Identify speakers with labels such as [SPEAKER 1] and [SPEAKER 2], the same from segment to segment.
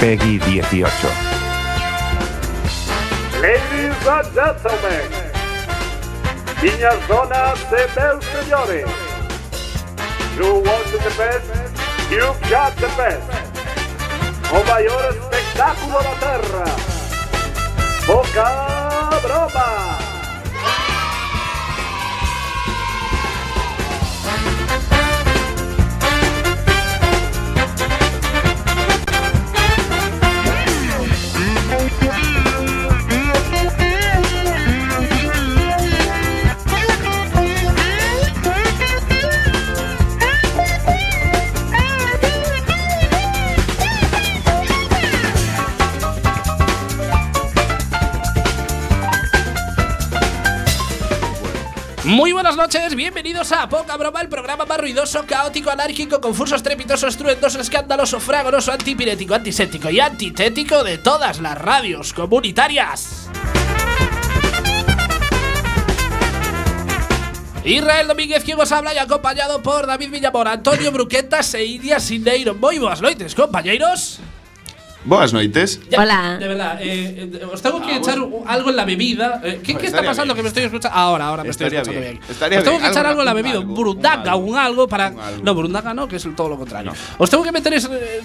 [SPEAKER 1] Peggy 18.
[SPEAKER 2] Ladies and gentlemen, niñas, donas e meus señores, you want the best, you've got the best. O maior espectáculo da terra, Boca Broma.
[SPEAKER 3] Muy buenas noches, bienvenidos a Poca Broma, el programa más ruidoso, caótico, anárquico, confuso, estrepitoso, estruendoso, escandaloso, fragoroso, antipirético, antiséptico y antitético de todas las radios comunitarias. Israel Domínguez, quien os habla y acompañado por David Villamor, Antonio Bruquetas e Idia Sineiro. Muy buenas noches, compañeros.
[SPEAKER 4] Boas noites.
[SPEAKER 3] Ya,
[SPEAKER 5] Hola.
[SPEAKER 3] De verdad, eh, eh, os tengo que echar un- algo en la bebida. Eh, ¿Qué, qué está pasando
[SPEAKER 4] bien.
[SPEAKER 3] que me estoy escuchando? Ahora, ahora me
[SPEAKER 4] Estaría
[SPEAKER 3] estoy escuchando
[SPEAKER 4] bien.
[SPEAKER 3] bien.
[SPEAKER 4] Estaría
[SPEAKER 3] os tengo
[SPEAKER 4] bien.
[SPEAKER 3] que echar algo, en la bebida,
[SPEAKER 4] algo,
[SPEAKER 3] un burundanga,
[SPEAKER 4] un
[SPEAKER 3] algo para.
[SPEAKER 4] un algo.
[SPEAKER 3] No, burundanga no, que es todo lo contrario. Os tengo que meter eh,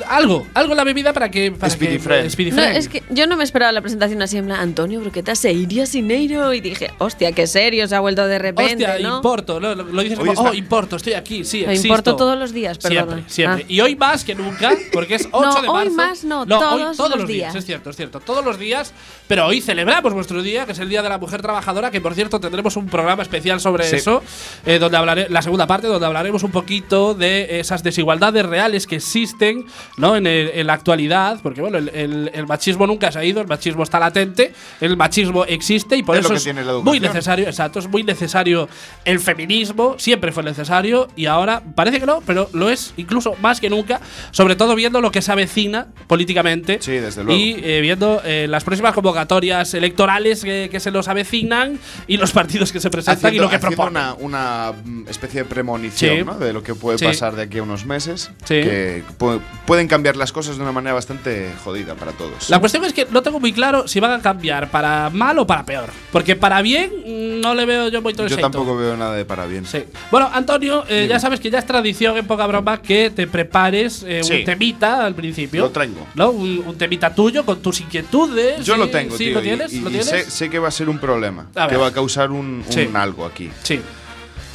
[SPEAKER 3] algo, algo en la bebida para que. Para
[SPEAKER 4] Speedy
[SPEAKER 3] que,
[SPEAKER 4] Friend.
[SPEAKER 3] Speedy
[SPEAKER 5] No,
[SPEAKER 3] Friend.
[SPEAKER 5] es que yo no me esperaba la presentación así en plan Antonio Bruqueta se iría Sineiro y dije, hostia, qué serio se ha vuelto de repente,
[SPEAKER 3] Hostia,
[SPEAKER 5] ¿no?
[SPEAKER 3] importo. Lo, lo- lo dices
[SPEAKER 4] Hoy
[SPEAKER 3] como, oh, importo, estoy aquí, sí,
[SPEAKER 5] Lo
[SPEAKER 3] existo.
[SPEAKER 5] importo todos los días, perdona.
[SPEAKER 3] Siempre, siempre.
[SPEAKER 5] Ah.
[SPEAKER 3] Y hoy más que nunca, porque es 8
[SPEAKER 5] No,
[SPEAKER 3] de
[SPEAKER 5] hoy
[SPEAKER 3] marzo.
[SPEAKER 5] más no,
[SPEAKER 3] hoy
[SPEAKER 5] todos
[SPEAKER 3] todos
[SPEAKER 5] los
[SPEAKER 3] los días.
[SPEAKER 5] días.
[SPEAKER 3] Es cierto, es cierto. Todos los días. Pero hoy celebramos vuestro día, que es el Día de la Mujer Trabajadora, que por cierto tendremos un programa especial sobre
[SPEAKER 4] Sí.
[SPEAKER 3] eso, eh, donde hablaré, la segunda parte, donde hablaremos un poquito de esas desigualdades reales que existen ¿no? en, el- en la actualidad, porque bueno, el, el- el machismo nunca se ha ido, el machismo está latente, el machismo existe y por
[SPEAKER 4] Es lo
[SPEAKER 3] eso
[SPEAKER 4] que
[SPEAKER 3] es
[SPEAKER 4] tiene la
[SPEAKER 3] muy necesario, exacto, es muy necesario el feminismo, siempre fue necesario y ahora parece que no, pero lo es incluso más que nunca, sobre todo viendo lo que se avecina políticamente
[SPEAKER 4] Sí, desde luego.
[SPEAKER 3] y eh, viendo eh, las próximas convocatorias electorales que, que se nos avecinan y los partidos que se presentan y lo que proponen.
[SPEAKER 4] una, una, mm, especie de premonición
[SPEAKER 3] Sí.
[SPEAKER 4] ¿no? de lo que puede
[SPEAKER 3] Sí.
[SPEAKER 4] pasar de aquí a unos meses.
[SPEAKER 3] Sí.
[SPEAKER 4] Que pu- pueden cambiar las cosas de una manera bastante jodida para todos.
[SPEAKER 3] La cuestión es que no tengo muy claro si van a cambiar para mal o para peor, porque para bien mm, no le veo yo muy
[SPEAKER 4] Yo tampoco veo nada de para bien.
[SPEAKER 3] Sí. Bueno, Antonio, eh, ya sabes que ya es tradición en poca broma que te prepares un temita al principio.
[SPEAKER 4] Lo traigo.
[SPEAKER 3] ¿No? Un, un temita tuyo con tus inquietudes.
[SPEAKER 4] Yo
[SPEAKER 3] sí,
[SPEAKER 4] lo tengo,
[SPEAKER 3] sí,
[SPEAKER 4] tío.
[SPEAKER 3] ¿Lo tienes?
[SPEAKER 4] y,
[SPEAKER 3] ¿Lo tienes?
[SPEAKER 4] sé, sé que va a ser un problema.
[SPEAKER 3] A
[SPEAKER 4] que
[SPEAKER 3] ver.
[SPEAKER 4] va a causar un, un
[SPEAKER 3] Sí.
[SPEAKER 4] algo aquí.
[SPEAKER 3] Sí.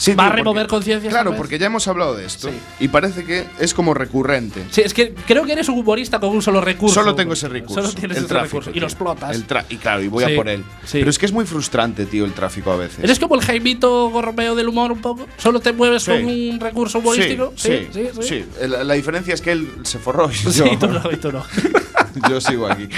[SPEAKER 4] Sí,
[SPEAKER 3] ¿Va a remover conciencias,
[SPEAKER 4] Claro, porque ya hemos hablado de esto.
[SPEAKER 3] Sí.
[SPEAKER 4] Y parece que es como recurrente.
[SPEAKER 3] Sí, es que creo que eres un humorista con un solo recurso.
[SPEAKER 4] Solo tengo ese recurso.
[SPEAKER 3] Solo tienes
[SPEAKER 4] el
[SPEAKER 3] ese
[SPEAKER 4] tráfico.
[SPEAKER 3] recurso. Y lo explotas.
[SPEAKER 4] El y claro, y voy
[SPEAKER 3] Sí,
[SPEAKER 4] a por él.
[SPEAKER 3] sí.
[SPEAKER 4] Pero es que es muy frustrante, tío, el tráfico a veces.
[SPEAKER 3] ¿Eres como el Jaimito Gorromeo del humor un poco? ¿Solo te mueves
[SPEAKER 4] Sí.
[SPEAKER 3] con un recurso humorístico?
[SPEAKER 4] Sí, sí, sí. La, la diferencia es que él se forró y
[SPEAKER 3] Sí,
[SPEAKER 4] yo,
[SPEAKER 3] tú no, y tú no.
[SPEAKER 4] yo sigo aquí,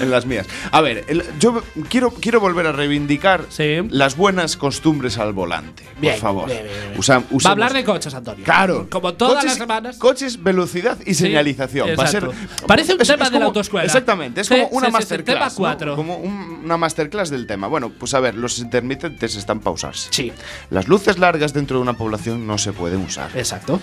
[SPEAKER 4] en las mías. A ver, el- yo quiero, quiero volver a reivindicar
[SPEAKER 3] Sí.
[SPEAKER 4] las buenas costumbres al volante.
[SPEAKER 3] Bien,
[SPEAKER 4] por favor.
[SPEAKER 3] bien, bien, bien.
[SPEAKER 4] Usa-
[SPEAKER 3] Va a
[SPEAKER 4] usemos-
[SPEAKER 3] hablar de coches, Antonio.
[SPEAKER 4] Claro.
[SPEAKER 3] Como todas
[SPEAKER 4] Coches-
[SPEAKER 3] las semanas.
[SPEAKER 4] Coches, velocidad y señalización. Va a ser,
[SPEAKER 3] exacto. Parece un tema de la
[SPEAKER 4] como-
[SPEAKER 3] autoescuela.
[SPEAKER 4] Exactamente, es
[SPEAKER 3] Sí,
[SPEAKER 4] como una
[SPEAKER 3] sí, sí, sí,
[SPEAKER 4] masterclass.
[SPEAKER 3] tema
[SPEAKER 4] ¿no?
[SPEAKER 3] cuatro.
[SPEAKER 4] Como un- una masterclass del tema. Bueno, pues a ver, los intermitentes están pausarse.
[SPEAKER 3] Sí,
[SPEAKER 4] Las luces largas dentro de una población no se pueden usar.
[SPEAKER 3] exacto.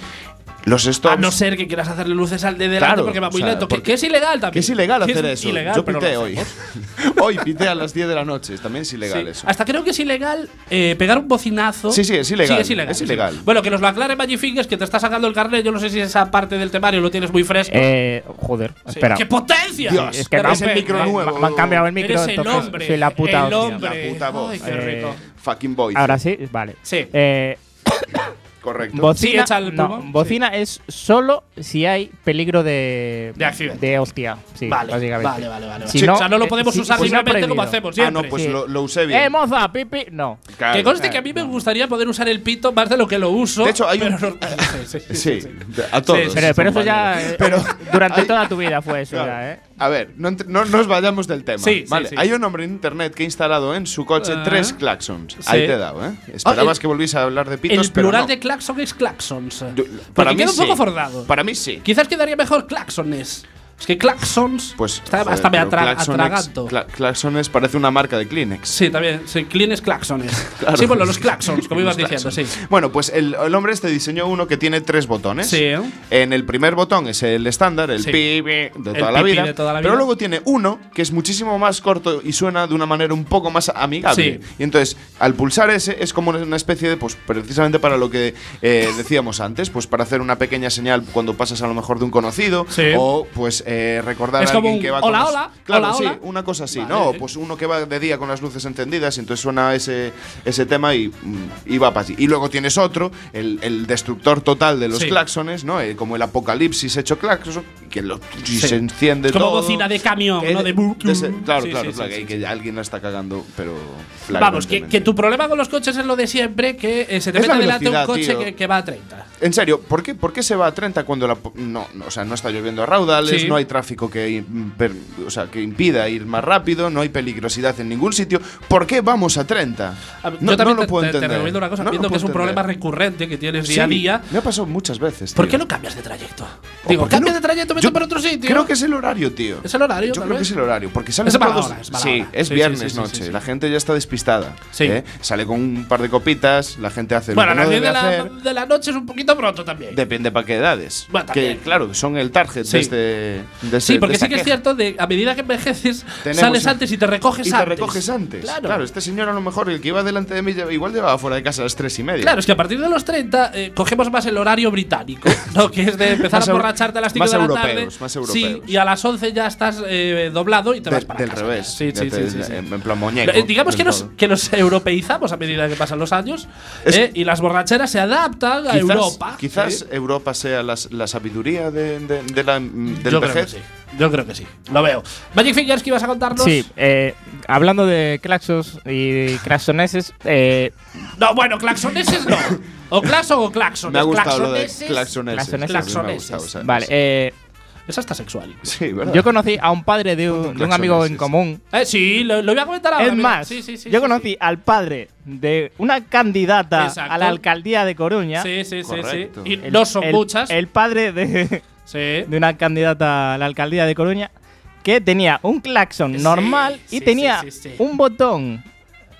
[SPEAKER 4] Los stops.
[SPEAKER 3] A no ser que quieras hacerle luces al de delante
[SPEAKER 4] Claro,
[SPEAKER 3] porque va muy
[SPEAKER 4] o sea,
[SPEAKER 3] lento. Que,
[SPEAKER 4] porque-
[SPEAKER 3] que es ilegal también.
[SPEAKER 4] Es ilegal hacer
[SPEAKER 3] es
[SPEAKER 4] eso.
[SPEAKER 3] ilegal,
[SPEAKER 4] Yo pité hoy. hoy pité a las 10 de la noche. También es ilegal
[SPEAKER 3] Sí.
[SPEAKER 4] eso.
[SPEAKER 3] Hasta creo que es ilegal eh, pegar un bocinazo.
[SPEAKER 4] Sí, sí, es ilegal.
[SPEAKER 3] Sí, es ilegal.
[SPEAKER 4] Es
[SPEAKER 3] sí.
[SPEAKER 4] ilegal.
[SPEAKER 3] Bueno, que nos lo aclare Magic Fingers, que te está sacando el carnet. Yo no sé si esa parte del temario lo tienes muy fresco.
[SPEAKER 6] Eh, joder,
[SPEAKER 3] Sí.
[SPEAKER 6] espera.
[SPEAKER 3] ¡Qué potencia!
[SPEAKER 4] Dios,
[SPEAKER 6] es que me,
[SPEAKER 4] el micro
[SPEAKER 6] me-
[SPEAKER 4] nuevo.
[SPEAKER 6] me han cambiado el micro,
[SPEAKER 3] Eres el
[SPEAKER 6] entonces
[SPEAKER 3] hombre.
[SPEAKER 6] soy la puta
[SPEAKER 3] el hombre.
[SPEAKER 4] La puta voz.
[SPEAKER 3] Ay, qué
[SPEAKER 6] Eh.
[SPEAKER 4] Fucking boy.
[SPEAKER 6] Ahora sí, vale.
[SPEAKER 3] Sí.
[SPEAKER 6] Eh,
[SPEAKER 4] Correcto.
[SPEAKER 6] bocina, no, bocina es solo si hay peligro de
[SPEAKER 3] De accidente.
[SPEAKER 6] de hostia, sí,
[SPEAKER 3] vale,
[SPEAKER 6] básicamente.
[SPEAKER 3] vale, vale, vale.
[SPEAKER 6] Si no,
[SPEAKER 3] o sea, no lo
[SPEAKER 6] eh,
[SPEAKER 3] podemos usar libremente como hacemos
[SPEAKER 4] ah,
[SPEAKER 3] siempre.
[SPEAKER 4] no, pues
[SPEAKER 6] Sí.
[SPEAKER 4] lo, lo usé bien.
[SPEAKER 6] Eh, moza, pipi, no.
[SPEAKER 4] Claro.
[SPEAKER 3] que conste que a mí me gustaría poder usar el pito más de lo que lo uso.
[SPEAKER 4] De hecho, hay
[SPEAKER 3] pero
[SPEAKER 4] un-
[SPEAKER 3] no- sí, sí, sí,
[SPEAKER 4] Sí,
[SPEAKER 3] sí.
[SPEAKER 4] a todos.
[SPEAKER 3] Sí, sí,
[SPEAKER 6] Pero, pero eso ya eh,
[SPEAKER 4] Pero
[SPEAKER 6] durante
[SPEAKER 4] hay-
[SPEAKER 6] toda tu vida fue eso
[SPEAKER 4] Claro.
[SPEAKER 6] ya, ¿eh?
[SPEAKER 4] A ver, no, no nos vayamos del tema.
[SPEAKER 3] Sí,
[SPEAKER 4] vale.
[SPEAKER 3] sí.
[SPEAKER 4] Hay un hombre en internet que ha instalado en su coche
[SPEAKER 3] Ah.
[SPEAKER 4] tres claxons. Ahí te he dado, ¿eh? Esperabas
[SPEAKER 3] el-
[SPEAKER 4] que volviese a hablar de pitos,
[SPEAKER 3] El
[SPEAKER 4] pero
[SPEAKER 3] plural
[SPEAKER 4] no.
[SPEAKER 3] de claxon es claxons.
[SPEAKER 4] Yo-
[SPEAKER 3] Porque queda un poco fordado.
[SPEAKER 4] Para mí sí.
[SPEAKER 3] Quizás quedaría mejor claxones. Es que claxons.
[SPEAKER 4] Pues
[SPEAKER 3] Está-
[SPEAKER 4] joder,
[SPEAKER 3] hasta me atra- atraganto.
[SPEAKER 4] Cla- Claxones parece una marca de Kleenex.
[SPEAKER 3] Sí, también. Sí, clines claxones.
[SPEAKER 4] Claro.
[SPEAKER 3] Sí, bueno, los claxons, como ibas diciendo, sí.
[SPEAKER 4] Bueno, pues el, el hombre este diseñó uno que tiene tres botones.
[SPEAKER 3] Sí.
[SPEAKER 4] En el primer botón es el estándar, el
[SPEAKER 3] Sí.
[SPEAKER 4] pi, de
[SPEAKER 3] El
[SPEAKER 4] toda la vida.
[SPEAKER 3] de toda la
[SPEAKER 4] Pero luego tiene uno que es muchísimo más corto y suena de una manera un poco más amigable.
[SPEAKER 3] Sí.
[SPEAKER 4] Y entonces, al pulsar ese, es como una especie de, pues precisamente para lo que eh, decíamos antes, pues para hacer una pequeña señal cuando pasas a lo mejor de un conocido.
[SPEAKER 3] Sí.
[SPEAKER 4] O pues eh, recordar
[SPEAKER 3] Es
[SPEAKER 4] a
[SPEAKER 3] como
[SPEAKER 4] alguien
[SPEAKER 3] un
[SPEAKER 4] que va
[SPEAKER 3] hola,
[SPEAKER 4] con
[SPEAKER 3] hola,
[SPEAKER 4] Claro,
[SPEAKER 3] hola,
[SPEAKER 4] sí,
[SPEAKER 3] hola.
[SPEAKER 4] una cosa así,
[SPEAKER 3] Vale.
[SPEAKER 4] ¿no? Pues uno que va de día con las luces encendidas y entonces suena ese, ese tema y, mm, y va para allí. Y luego tienes otro, el, el destructor total de los
[SPEAKER 3] Sí.
[SPEAKER 4] claxones, ¿no? Eh, como el apocalipsis hecho claxon, que lo, y
[SPEAKER 3] Sí.
[SPEAKER 4] se enciende
[SPEAKER 3] Es como
[SPEAKER 4] todo.
[SPEAKER 3] bocina de camión, ¿no? De
[SPEAKER 4] de ese- claro, claro, claro, que, alguien la está cagando, pero.
[SPEAKER 3] Vamos, que, que tu problema con los coches es lo de siempre, que eh, se te mete delante un coche que, que va a 30.
[SPEAKER 4] En serio, ¿por qué, ¿por qué se va a 30 cuando la, no, no, o sea, no está lloviendo a raudales,
[SPEAKER 3] Sí.
[SPEAKER 4] no hay tráfico que, o sea, que impida ir más rápido, no hay peligrosidad en ningún sitio? ¿Por qué vamos a 30?
[SPEAKER 3] A ver,
[SPEAKER 4] No,
[SPEAKER 3] yo también
[SPEAKER 4] no lo
[SPEAKER 3] te,
[SPEAKER 4] puedo
[SPEAKER 3] te- te
[SPEAKER 4] entender.
[SPEAKER 3] recomiendo una cosa,
[SPEAKER 4] No
[SPEAKER 3] viendo que es un problema
[SPEAKER 4] entender.
[SPEAKER 3] recurrente que tienes
[SPEAKER 4] Sí,
[SPEAKER 3] día a día.
[SPEAKER 4] Me ha pasado muchas veces.
[SPEAKER 3] ¿Por
[SPEAKER 4] tío.
[SPEAKER 3] qué no cambias de trayecto?
[SPEAKER 4] ¿O
[SPEAKER 3] Digo,
[SPEAKER 4] por qué
[SPEAKER 3] cambia
[SPEAKER 4] no?
[SPEAKER 3] de trayecto, vete por otro sitio.
[SPEAKER 4] Creo que es el horario, tío.
[SPEAKER 3] Es el horario,
[SPEAKER 4] Yo creo que es el horario, porque salen
[SPEAKER 3] Es
[SPEAKER 4] todos.
[SPEAKER 3] hora, es
[SPEAKER 4] sí, es
[SPEAKER 3] Sí,
[SPEAKER 4] viernes
[SPEAKER 3] sí,
[SPEAKER 4] noche. La gente ya está despistada.
[SPEAKER 3] Sí.
[SPEAKER 4] ¿eh? Sale con un par de copitas, la gente hace
[SPEAKER 3] Bueno, a
[SPEAKER 4] lo que
[SPEAKER 3] 10
[SPEAKER 4] no
[SPEAKER 3] de
[SPEAKER 4] debe
[SPEAKER 3] la,
[SPEAKER 4] hacer.
[SPEAKER 3] de la noche es un poquito pronto también.
[SPEAKER 4] Depende para qué edades.
[SPEAKER 3] Bueno,
[SPEAKER 4] que claro, son el target
[SPEAKER 3] Sí.
[SPEAKER 4] de este. De
[SPEAKER 3] sí, porque sí que es
[SPEAKER 4] queja.
[SPEAKER 3] cierto, de, a medida que envejeces,
[SPEAKER 4] Tenemos
[SPEAKER 3] sales antes y te recoges
[SPEAKER 4] Y te
[SPEAKER 3] antes.
[SPEAKER 4] recoges antes.
[SPEAKER 3] Claro.
[SPEAKER 4] Claro. este señor a lo mejor, el que iba delante de mí, igual llevaba fuera de casa a las tres y media.
[SPEAKER 3] Claro, es que a partir de los 30 eh, cogemos más el horario británico, ¿no? Que es de empezar a borracharte a las 5
[SPEAKER 4] más
[SPEAKER 3] de la
[SPEAKER 4] europeos,
[SPEAKER 3] tarde.
[SPEAKER 4] más
[SPEAKER 3] Sí,
[SPEAKER 4] europeos.
[SPEAKER 3] y a las 11 ya estás eh, doblado y te
[SPEAKER 4] De-
[SPEAKER 3] vas para
[SPEAKER 4] del
[SPEAKER 3] casa.
[SPEAKER 4] revés.
[SPEAKER 3] Sí, sí,
[SPEAKER 4] te-
[SPEAKER 3] sí, sí, sí.
[SPEAKER 4] En, plan muñeco.
[SPEAKER 3] Eh, digamos que
[SPEAKER 4] del
[SPEAKER 3] nos, que nos europeizamos a medida que pasan los años
[SPEAKER 4] Es-
[SPEAKER 3] eh, y las borracheras se adaptan a Europa.
[SPEAKER 4] quizás
[SPEAKER 3] ¿sí?
[SPEAKER 4] Europa sea la sabiduría de, la, del
[SPEAKER 3] creo que
[SPEAKER 4] vejez.
[SPEAKER 3] sí. Yo creo que sí. Lo veo. Magic Fingers, ¿qué ibas a contarnos?
[SPEAKER 6] Sí, eh, hablando de claxos y claxoneses, eh,
[SPEAKER 3] No, bueno, claxoneses no. O claxon o claxon.
[SPEAKER 4] Me ha gustado lo de
[SPEAKER 3] Claxoneses.
[SPEAKER 4] claxoneses.
[SPEAKER 6] Claxoneses.
[SPEAKER 3] Claxoneses.
[SPEAKER 6] vale, eh,
[SPEAKER 3] Esa está sexual.
[SPEAKER 4] Sí, ¿verdad?
[SPEAKER 6] yo conocí a un padre de un, de un amigo en
[SPEAKER 4] claxoneses.
[SPEAKER 6] común.
[SPEAKER 3] Eh, sí, lo, lo voy a comentar ahora.
[SPEAKER 6] Es
[SPEAKER 3] mira.
[SPEAKER 6] más,
[SPEAKER 3] Sí, sí, sí,
[SPEAKER 6] yo
[SPEAKER 3] sí,
[SPEAKER 6] conocí al padre de una candidata
[SPEAKER 3] Exacto.
[SPEAKER 6] a la alcaldía de Coruña.
[SPEAKER 3] Sí, sí, sí, sí.
[SPEAKER 4] Correcto.
[SPEAKER 3] Y
[SPEAKER 6] El-
[SPEAKER 3] no son
[SPEAKER 6] el-
[SPEAKER 3] muchas.
[SPEAKER 6] El padre de,
[SPEAKER 3] sí.
[SPEAKER 6] de una candidata a la alcaldía de Coruña que tenía un claxon
[SPEAKER 3] Sí,
[SPEAKER 6] normal y
[SPEAKER 3] sí,
[SPEAKER 6] tenía
[SPEAKER 3] sí, sí, sí.
[SPEAKER 6] un botón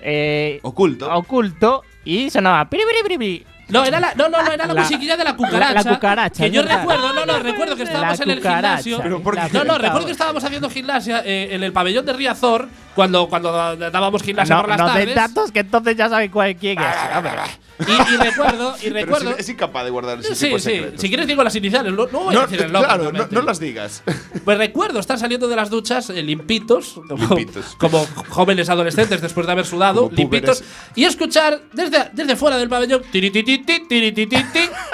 [SPEAKER 6] eh,
[SPEAKER 4] Oculto.
[SPEAKER 6] oculto y sonaba piri, piri, piri, piri.
[SPEAKER 3] No, era la, no, no, no, era la,
[SPEAKER 6] La-
[SPEAKER 3] musiquilla de la cucaracha.
[SPEAKER 6] la- la cucaracha,
[SPEAKER 3] Que yo
[SPEAKER 6] verdad.
[SPEAKER 3] recuerdo, no, no, recuerdo que estábamos
[SPEAKER 6] La
[SPEAKER 3] en el gimnasio.
[SPEAKER 4] Pero ¿por
[SPEAKER 6] La
[SPEAKER 4] qué?
[SPEAKER 3] No, no, recuerdo que estábamos haciendo gimnasia eh, en el pabellón de Riazor cuando, cuando dábamos gimnasia
[SPEAKER 6] No,
[SPEAKER 3] por las
[SPEAKER 6] no
[SPEAKER 3] tardes.
[SPEAKER 6] datos que entonces ya saben cuál quién es.
[SPEAKER 3] Y, y recuerdo, y recuerdo.
[SPEAKER 4] es, es incapaz de guardar ese
[SPEAKER 3] Sí,
[SPEAKER 4] tipo de
[SPEAKER 3] sí.
[SPEAKER 4] secretos.
[SPEAKER 3] Si quieres digo las iniciales, no, no voy a
[SPEAKER 4] no,
[SPEAKER 3] decir el nombre.
[SPEAKER 4] claro, no, no las digas.
[SPEAKER 3] Pues recuerdo estar saliendo de las duchas eh, limpitos, como,
[SPEAKER 4] Limpitos.
[SPEAKER 3] como jóvenes adolescentes después de haber sudado,
[SPEAKER 4] Como
[SPEAKER 3] limpitos,
[SPEAKER 4] púberes.
[SPEAKER 3] y escuchar desde, desde fuera del pabellón,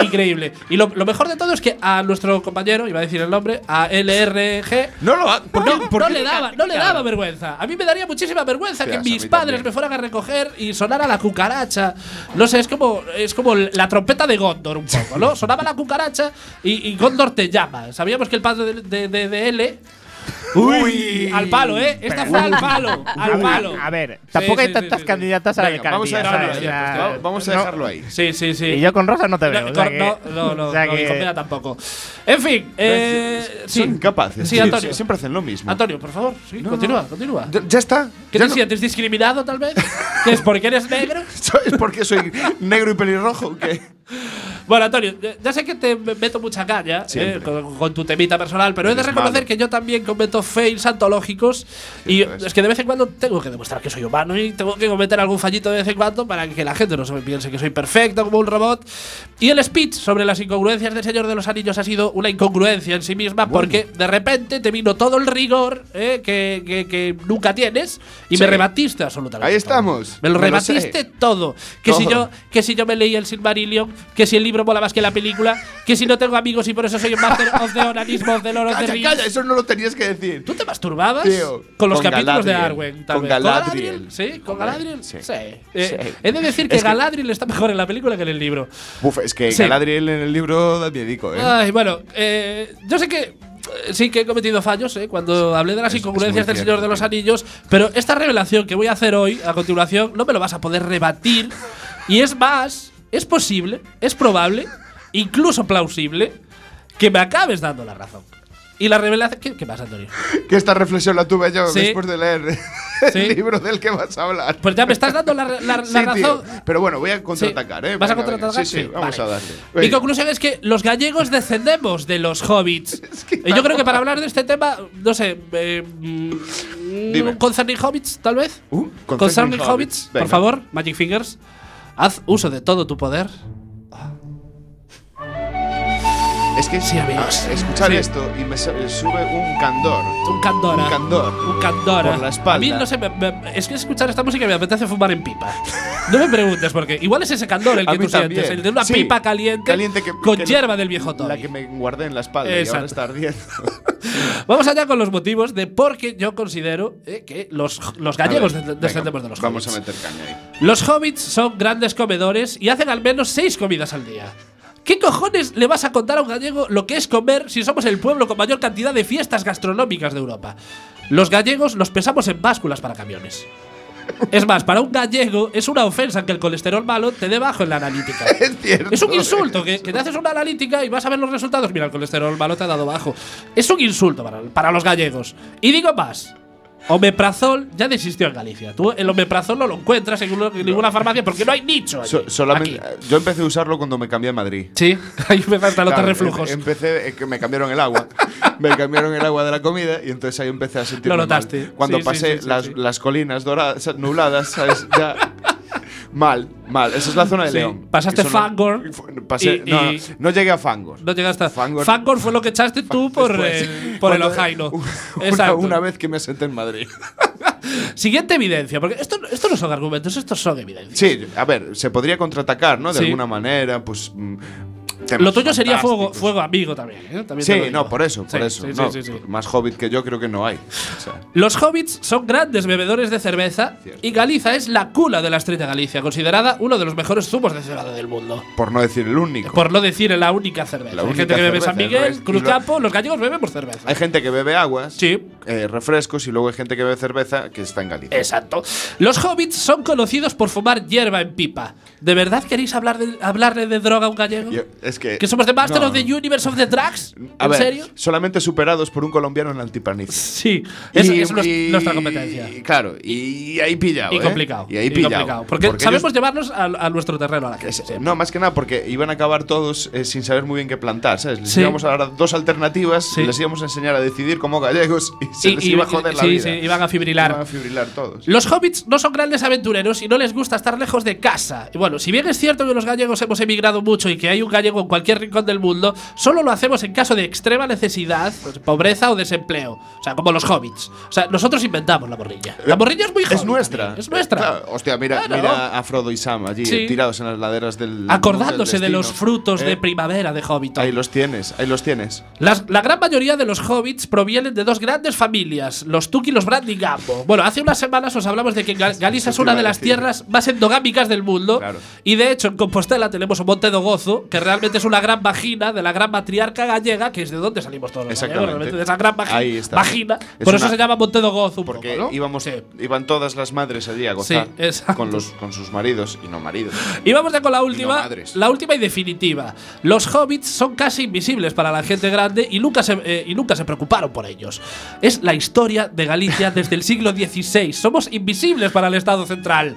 [SPEAKER 3] increíble. Y lo, lo mejor de todo es que a nuestro compañero, iba a decir el nombre, a LRG,
[SPEAKER 4] no lo ha- ¿por qué-
[SPEAKER 3] no,
[SPEAKER 4] por
[SPEAKER 3] no
[SPEAKER 4] qué?
[SPEAKER 3] le daba, no le daba vergüenza. A mí me daría muchísima vergüenza que mis padres
[SPEAKER 4] también.
[SPEAKER 3] me fueran a recoger y sonara la cucaracha. No sé, es como, es como la trompeta de Gondor un poco, ¿no? Sonaba la cucaracha y, y Gondor te llama. Sabíamos que el padre de, de, de- de L.
[SPEAKER 4] Uy.
[SPEAKER 3] Al palo, ¿eh? Esta fue al palo. Al palo.
[SPEAKER 6] A ver, tampoco
[SPEAKER 3] Sí,
[SPEAKER 6] hay
[SPEAKER 3] sí,
[SPEAKER 6] tantas
[SPEAKER 3] sí,
[SPEAKER 6] candidatas a la
[SPEAKER 4] Venga, vamos a
[SPEAKER 6] alcaldía.
[SPEAKER 4] Vamos a dejarlo ahí.
[SPEAKER 3] Sí, sí, sí.
[SPEAKER 6] Y yo con Rosa no te veo.
[SPEAKER 3] No,
[SPEAKER 6] o sea
[SPEAKER 3] cor-
[SPEAKER 6] que-
[SPEAKER 3] no, no, no,
[SPEAKER 6] o sea
[SPEAKER 3] no,
[SPEAKER 6] que-
[SPEAKER 3] y con tampoco. En fin, eh.
[SPEAKER 4] Son incapaces.
[SPEAKER 3] Sí,
[SPEAKER 4] Sí,
[SPEAKER 3] Antonio.
[SPEAKER 4] siempre hacen lo mismo.
[SPEAKER 3] Antonio, por favor, sí,
[SPEAKER 4] No,
[SPEAKER 3] continúa, continúa.
[SPEAKER 4] Ya, está.
[SPEAKER 3] ¿Qué
[SPEAKER 4] Ya
[SPEAKER 3] te sientes discriminado, tal vez? ¿Que es porque eres negro?
[SPEAKER 4] ¿Es porque soy negro y pelirrojo? qué?
[SPEAKER 3] Bueno, Antonio, ya- sé que te meto mucha caña eh, con, con tu temita personal, pero he de
[SPEAKER 4] Eres
[SPEAKER 3] reconocer
[SPEAKER 4] malo.
[SPEAKER 3] que yo también cometo fails antológicos y
[SPEAKER 4] es.
[SPEAKER 3] es que de vez en cuando tengo que demostrar que soy humano y tengo que cometer algún fallito de vez en cuando para que la gente no se me piense que soy perfecto como un robot. Y el speech sobre las incongruencias del Señor de los Anillos ha sido una incongruencia en sí misma porque de repente te vino todo el rigor eh, que, que- que nunca tienes y
[SPEAKER 4] Sí.
[SPEAKER 3] me rebatiste absolutamente.
[SPEAKER 4] Ahí estamos.
[SPEAKER 3] Me lo
[SPEAKER 4] Me lo
[SPEAKER 3] rebatiste todo. Que si
[SPEAKER 4] Todo.
[SPEAKER 3] yo que si yo me leí el Silmarillion, que si el libro mola más que la película, que si no tengo amigos y por eso soy un Master of the Onanismo the Lord of the
[SPEAKER 4] Calla,
[SPEAKER 3] Rings.
[SPEAKER 4] calla, eso no lo tenías que decir.
[SPEAKER 3] ¿Tú te masturbabas
[SPEAKER 4] Tío,
[SPEAKER 3] con los
[SPEAKER 4] con
[SPEAKER 3] capítulos de
[SPEAKER 4] Galadriel.
[SPEAKER 3] Arwen? tal
[SPEAKER 4] Con
[SPEAKER 3] vez?
[SPEAKER 4] Galadriel.
[SPEAKER 3] Sí, con Galadriel.
[SPEAKER 4] sí.
[SPEAKER 3] Sí. Eh,
[SPEAKER 4] Sí.
[SPEAKER 3] He de decir que
[SPEAKER 4] Es que-
[SPEAKER 3] Galadriel está mejor en la película que en el libro.
[SPEAKER 4] Uf, es que
[SPEAKER 3] Sí.
[SPEAKER 4] Galadriel en el libro da miedico, ¿eh?
[SPEAKER 3] Ay, bueno, eh, yo sé que eh, sí que he cometido fallos eh, cuando hablé de las
[SPEAKER 4] Es-
[SPEAKER 3] incongruencias del Señor de los. Anillos, pero esta revelación que voy a hacer hoy, a continuación, no me lo vas a poder rebatir. Y es más, es posible, es probable, incluso plausible, que me acabes dando la razón. Y la revelación. ¿Qué, qué pasa, Antonio?
[SPEAKER 4] Que esta reflexión la tuve yo
[SPEAKER 3] Sí.
[SPEAKER 4] después de leer el
[SPEAKER 3] Sí.
[SPEAKER 4] libro del que vas a hablar.
[SPEAKER 3] Pues ya me estás dando la, la- la
[SPEAKER 4] Sí,
[SPEAKER 3] razón.
[SPEAKER 4] tío. Pero bueno, voy a contraatacar. ¿eh?
[SPEAKER 3] ¿Vas a contraatacar?
[SPEAKER 4] Sí, sí, vamos
[SPEAKER 3] vale.
[SPEAKER 4] a darle.
[SPEAKER 3] Mi
[SPEAKER 4] Venga.
[SPEAKER 3] conclusión es que los gallegos descendemos de los hobbits. y yo creo que para hablar de este tema, no sé, eh, mm, concerning hobbits, tal vez.
[SPEAKER 4] Uh,
[SPEAKER 3] concerning
[SPEAKER 4] concerning
[SPEAKER 3] hobbits,
[SPEAKER 4] hobbits.
[SPEAKER 3] por favor, Magic Fingers, haz uso de todo tu poder.
[SPEAKER 4] Es que
[SPEAKER 3] Sí, amigos.
[SPEAKER 4] escuchar
[SPEAKER 3] Sí.
[SPEAKER 4] esto y me sa- sube un candor.
[SPEAKER 3] Un candora.
[SPEAKER 4] Un candor.
[SPEAKER 3] Un candora.
[SPEAKER 4] Por la espalda.
[SPEAKER 3] A mí, no sé, me- me- es que escuchar esta música me apetece fumar en pipa. No me preguntes por qué. Igual es ese candor el que tú
[SPEAKER 4] también.
[SPEAKER 3] sientes. El de una
[SPEAKER 4] Sí,
[SPEAKER 3] pipa caliente,
[SPEAKER 4] caliente que-
[SPEAKER 3] con
[SPEAKER 4] que-
[SPEAKER 3] hierba del viejo Toby.
[SPEAKER 4] La que me guardé en la espalda y ahora
[SPEAKER 3] Exacto.
[SPEAKER 4] está ardiendo.
[SPEAKER 3] Vamos allá con los motivos de por qué yo considero eh, que los, los gallegos
[SPEAKER 4] ver,
[SPEAKER 3] de-
[SPEAKER 4] venga,
[SPEAKER 3] descendemos de los
[SPEAKER 4] Vamos
[SPEAKER 3] hobbits.
[SPEAKER 4] a meter caña ahí.
[SPEAKER 3] Los hobbits son grandes comedores y hacen al menos seis comidas al día. ¿Qué cojones le vas a contar a un gallego lo que es comer si somos el pueblo con mayor cantidad de fiestas gastronómicas de Europa? Los gallegos los pesamos en básculas para camiones. Es más, para un gallego es una ofensa que el colesterol malo te dé bajo en la analítica.
[SPEAKER 4] Es cierto.
[SPEAKER 3] Es un insulto, que, que te haces una analítica y vas a ver los resultados. Mira, el colesterol malo te ha dado bajo. Es un insulto para, para los gallegos. Y digo más. Omeprazol ya desistió en Galicia. Tú el omeprazol no lo encuentras en, ninguna- farmacia porque no hay nicho. allí,
[SPEAKER 4] So- solamente, yo empecé a usarlo cuando me cambié a Madrid.
[SPEAKER 3] Sí, ahí empezaste a notar
[SPEAKER 4] Claro,
[SPEAKER 3] reflujos.
[SPEAKER 4] em- Empecé, me cambiaron el agua. me cambiaron el agua de la comida y entonces ahí empecé a sentir.
[SPEAKER 3] Lo notaste.
[SPEAKER 4] Cuando
[SPEAKER 3] Sí,
[SPEAKER 4] pasé
[SPEAKER 3] sí, sí,
[SPEAKER 4] las, las colinas doradas, nubladas, ¿sabes? Ya. Mal, mal. Esa es la zona de
[SPEAKER 3] Sí.
[SPEAKER 4] León.
[SPEAKER 3] Pasaste Fangor
[SPEAKER 4] Pasé,
[SPEAKER 3] y-
[SPEAKER 4] no, llegué a Fangor.
[SPEAKER 3] no llegaste a.
[SPEAKER 4] Fangor-
[SPEAKER 3] Fangor fue lo que echaste tú por,
[SPEAKER 4] Después.
[SPEAKER 3] el, por el Ojaino.
[SPEAKER 4] Una, vez que me senté en Madrid.
[SPEAKER 3] Siguiente evidencia, porque esto, esto no son argumentos, estos son evidencias.
[SPEAKER 4] Sí, a ver, se podría contraatacar, ¿no? De
[SPEAKER 3] Sí.
[SPEAKER 4] alguna manera, pues.
[SPEAKER 3] Lo tuyo sería fuego, fuego amigo también. ¿eh? También
[SPEAKER 4] Sí, no, por eso, por
[SPEAKER 3] Sí,
[SPEAKER 4] eso.
[SPEAKER 3] sí,
[SPEAKER 4] no,
[SPEAKER 3] sí.
[SPEAKER 4] Más hobbit que yo creo que no hay. O sea,
[SPEAKER 3] Los hobbits son grandes bebedores de cerveza
[SPEAKER 4] Cierto.
[SPEAKER 3] y Galiza es la cuna de la estrella Galicia, considerada uno de los mejores zumos de cebada del mundo.
[SPEAKER 4] por no decir el único.
[SPEAKER 3] Por no decir la única cerveza.
[SPEAKER 4] La
[SPEAKER 3] Hay gente que bebe
[SPEAKER 4] cerveza,
[SPEAKER 3] San
[SPEAKER 4] el
[SPEAKER 3] Miguel, Cruzcampo, los gallegos bebemos cerveza.
[SPEAKER 4] Hay gente que bebe aguas,
[SPEAKER 3] Sí.
[SPEAKER 4] eh, refrescos y luego hay gente que bebe cerveza que está en Galicia.
[SPEAKER 3] Exacto. Los hobbits son conocidos por fumar hierba en pipa. ¿De verdad queréis hablar de, hablarle de droga a un gallego?
[SPEAKER 4] Yo- es que.
[SPEAKER 3] ¿Que somos de Master
[SPEAKER 4] no,
[SPEAKER 3] of the Universe of the Drugs?
[SPEAKER 4] A
[SPEAKER 3] ¿En
[SPEAKER 4] ver,
[SPEAKER 3] serio?
[SPEAKER 4] solamente superados por un colombiano en Altipaniza.
[SPEAKER 3] Sí, es,
[SPEAKER 4] Y-
[SPEAKER 3] es
[SPEAKER 4] y-
[SPEAKER 3] nuestra competencia.
[SPEAKER 4] y Claro, y ahí pillado.
[SPEAKER 3] Y
[SPEAKER 4] ¿eh?
[SPEAKER 3] complicado.
[SPEAKER 4] Y ahí pillado.
[SPEAKER 3] complicado. Porque,
[SPEAKER 4] Porque
[SPEAKER 3] sabemos
[SPEAKER 4] ellos-
[SPEAKER 3] llevarnos a, a nuestro terreno a la
[SPEAKER 4] es- no, más que nada porque iban a acabar todos eh, sin saber muy bien qué plantar, ¿sabes? Les
[SPEAKER 3] Sí.
[SPEAKER 4] íbamos a dar dos alternativas,
[SPEAKER 3] Sí.
[SPEAKER 4] les íbamos a enseñar a decidir como gallegos y se les iba a joder la
[SPEAKER 3] sí,
[SPEAKER 4] vida.
[SPEAKER 3] sí, iban a fibrilar.
[SPEAKER 4] Iban a fibrilar todos.
[SPEAKER 3] Los hobbits no son grandes aventureros y no les gusta estar lejos de casa. Y bueno, si bien es cierto que los gallegos hemos emigrado mucho y que hay un gallego en cualquier rincón del mundo, solo lo hacemos en caso de extrema necesidad, pues, pobreza o desempleo. O sea, como los hobbits. O sea, nosotros inventamos la morrilla. La morrilla es muy hobbit
[SPEAKER 4] Es nuestra.
[SPEAKER 3] también, Es nuestra.
[SPEAKER 4] Claro, hostia, mira,
[SPEAKER 3] Claro.
[SPEAKER 4] mira a Frodo y Sam allí
[SPEAKER 3] Sí.
[SPEAKER 4] eh, tirados en las laderas del.
[SPEAKER 3] Acordándose
[SPEAKER 4] del
[SPEAKER 3] de los frutos
[SPEAKER 4] Eh,
[SPEAKER 3] de primavera de Hobbiton.
[SPEAKER 4] Ahí los tienes, ahí los tienes.
[SPEAKER 3] Las- la gran mayoría de los hobbits provienen de dos grandes familias, los Tuki y los Brandigambo. Bueno, hace unas semanas os hablamos de que Gal- Galicia es una de las tierras más endogámicas del mundo.
[SPEAKER 4] Claro.
[SPEAKER 3] Y de hecho, en Compostela tenemos un monte de gozo, que realmente es una gran vagina de la gran matriarca gallega, que es de donde salimos todos los gallegos,
[SPEAKER 4] Exactamente.
[SPEAKER 3] realmente, de esa gran vagi-
[SPEAKER 4] Ahí está.
[SPEAKER 3] vagina.
[SPEAKER 4] Es
[SPEAKER 3] Por eso se llama monte de gozo
[SPEAKER 4] Porque
[SPEAKER 3] poco, ¿no?
[SPEAKER 4] íbamos,
[SPEAKER 3] Sí.
[SPEAKER 4] iban todas las madres allí a gozar
[SPEAKER 3] Sí,
[SPEAKER 4] con, los, con sus maridos y no maridos.
[SPEAKER 3] Y vamos ya con la última,
[SPEAKER 4] madres.
[SPEAKER 3] la última y definitiva. Los hobbits son casi invisibles para la gente grande y nunca se, eh, y nunca se preocuparon por ellos. Es la historia de Galicia desde el siglo XVI. Somos invisibles para el Estado central.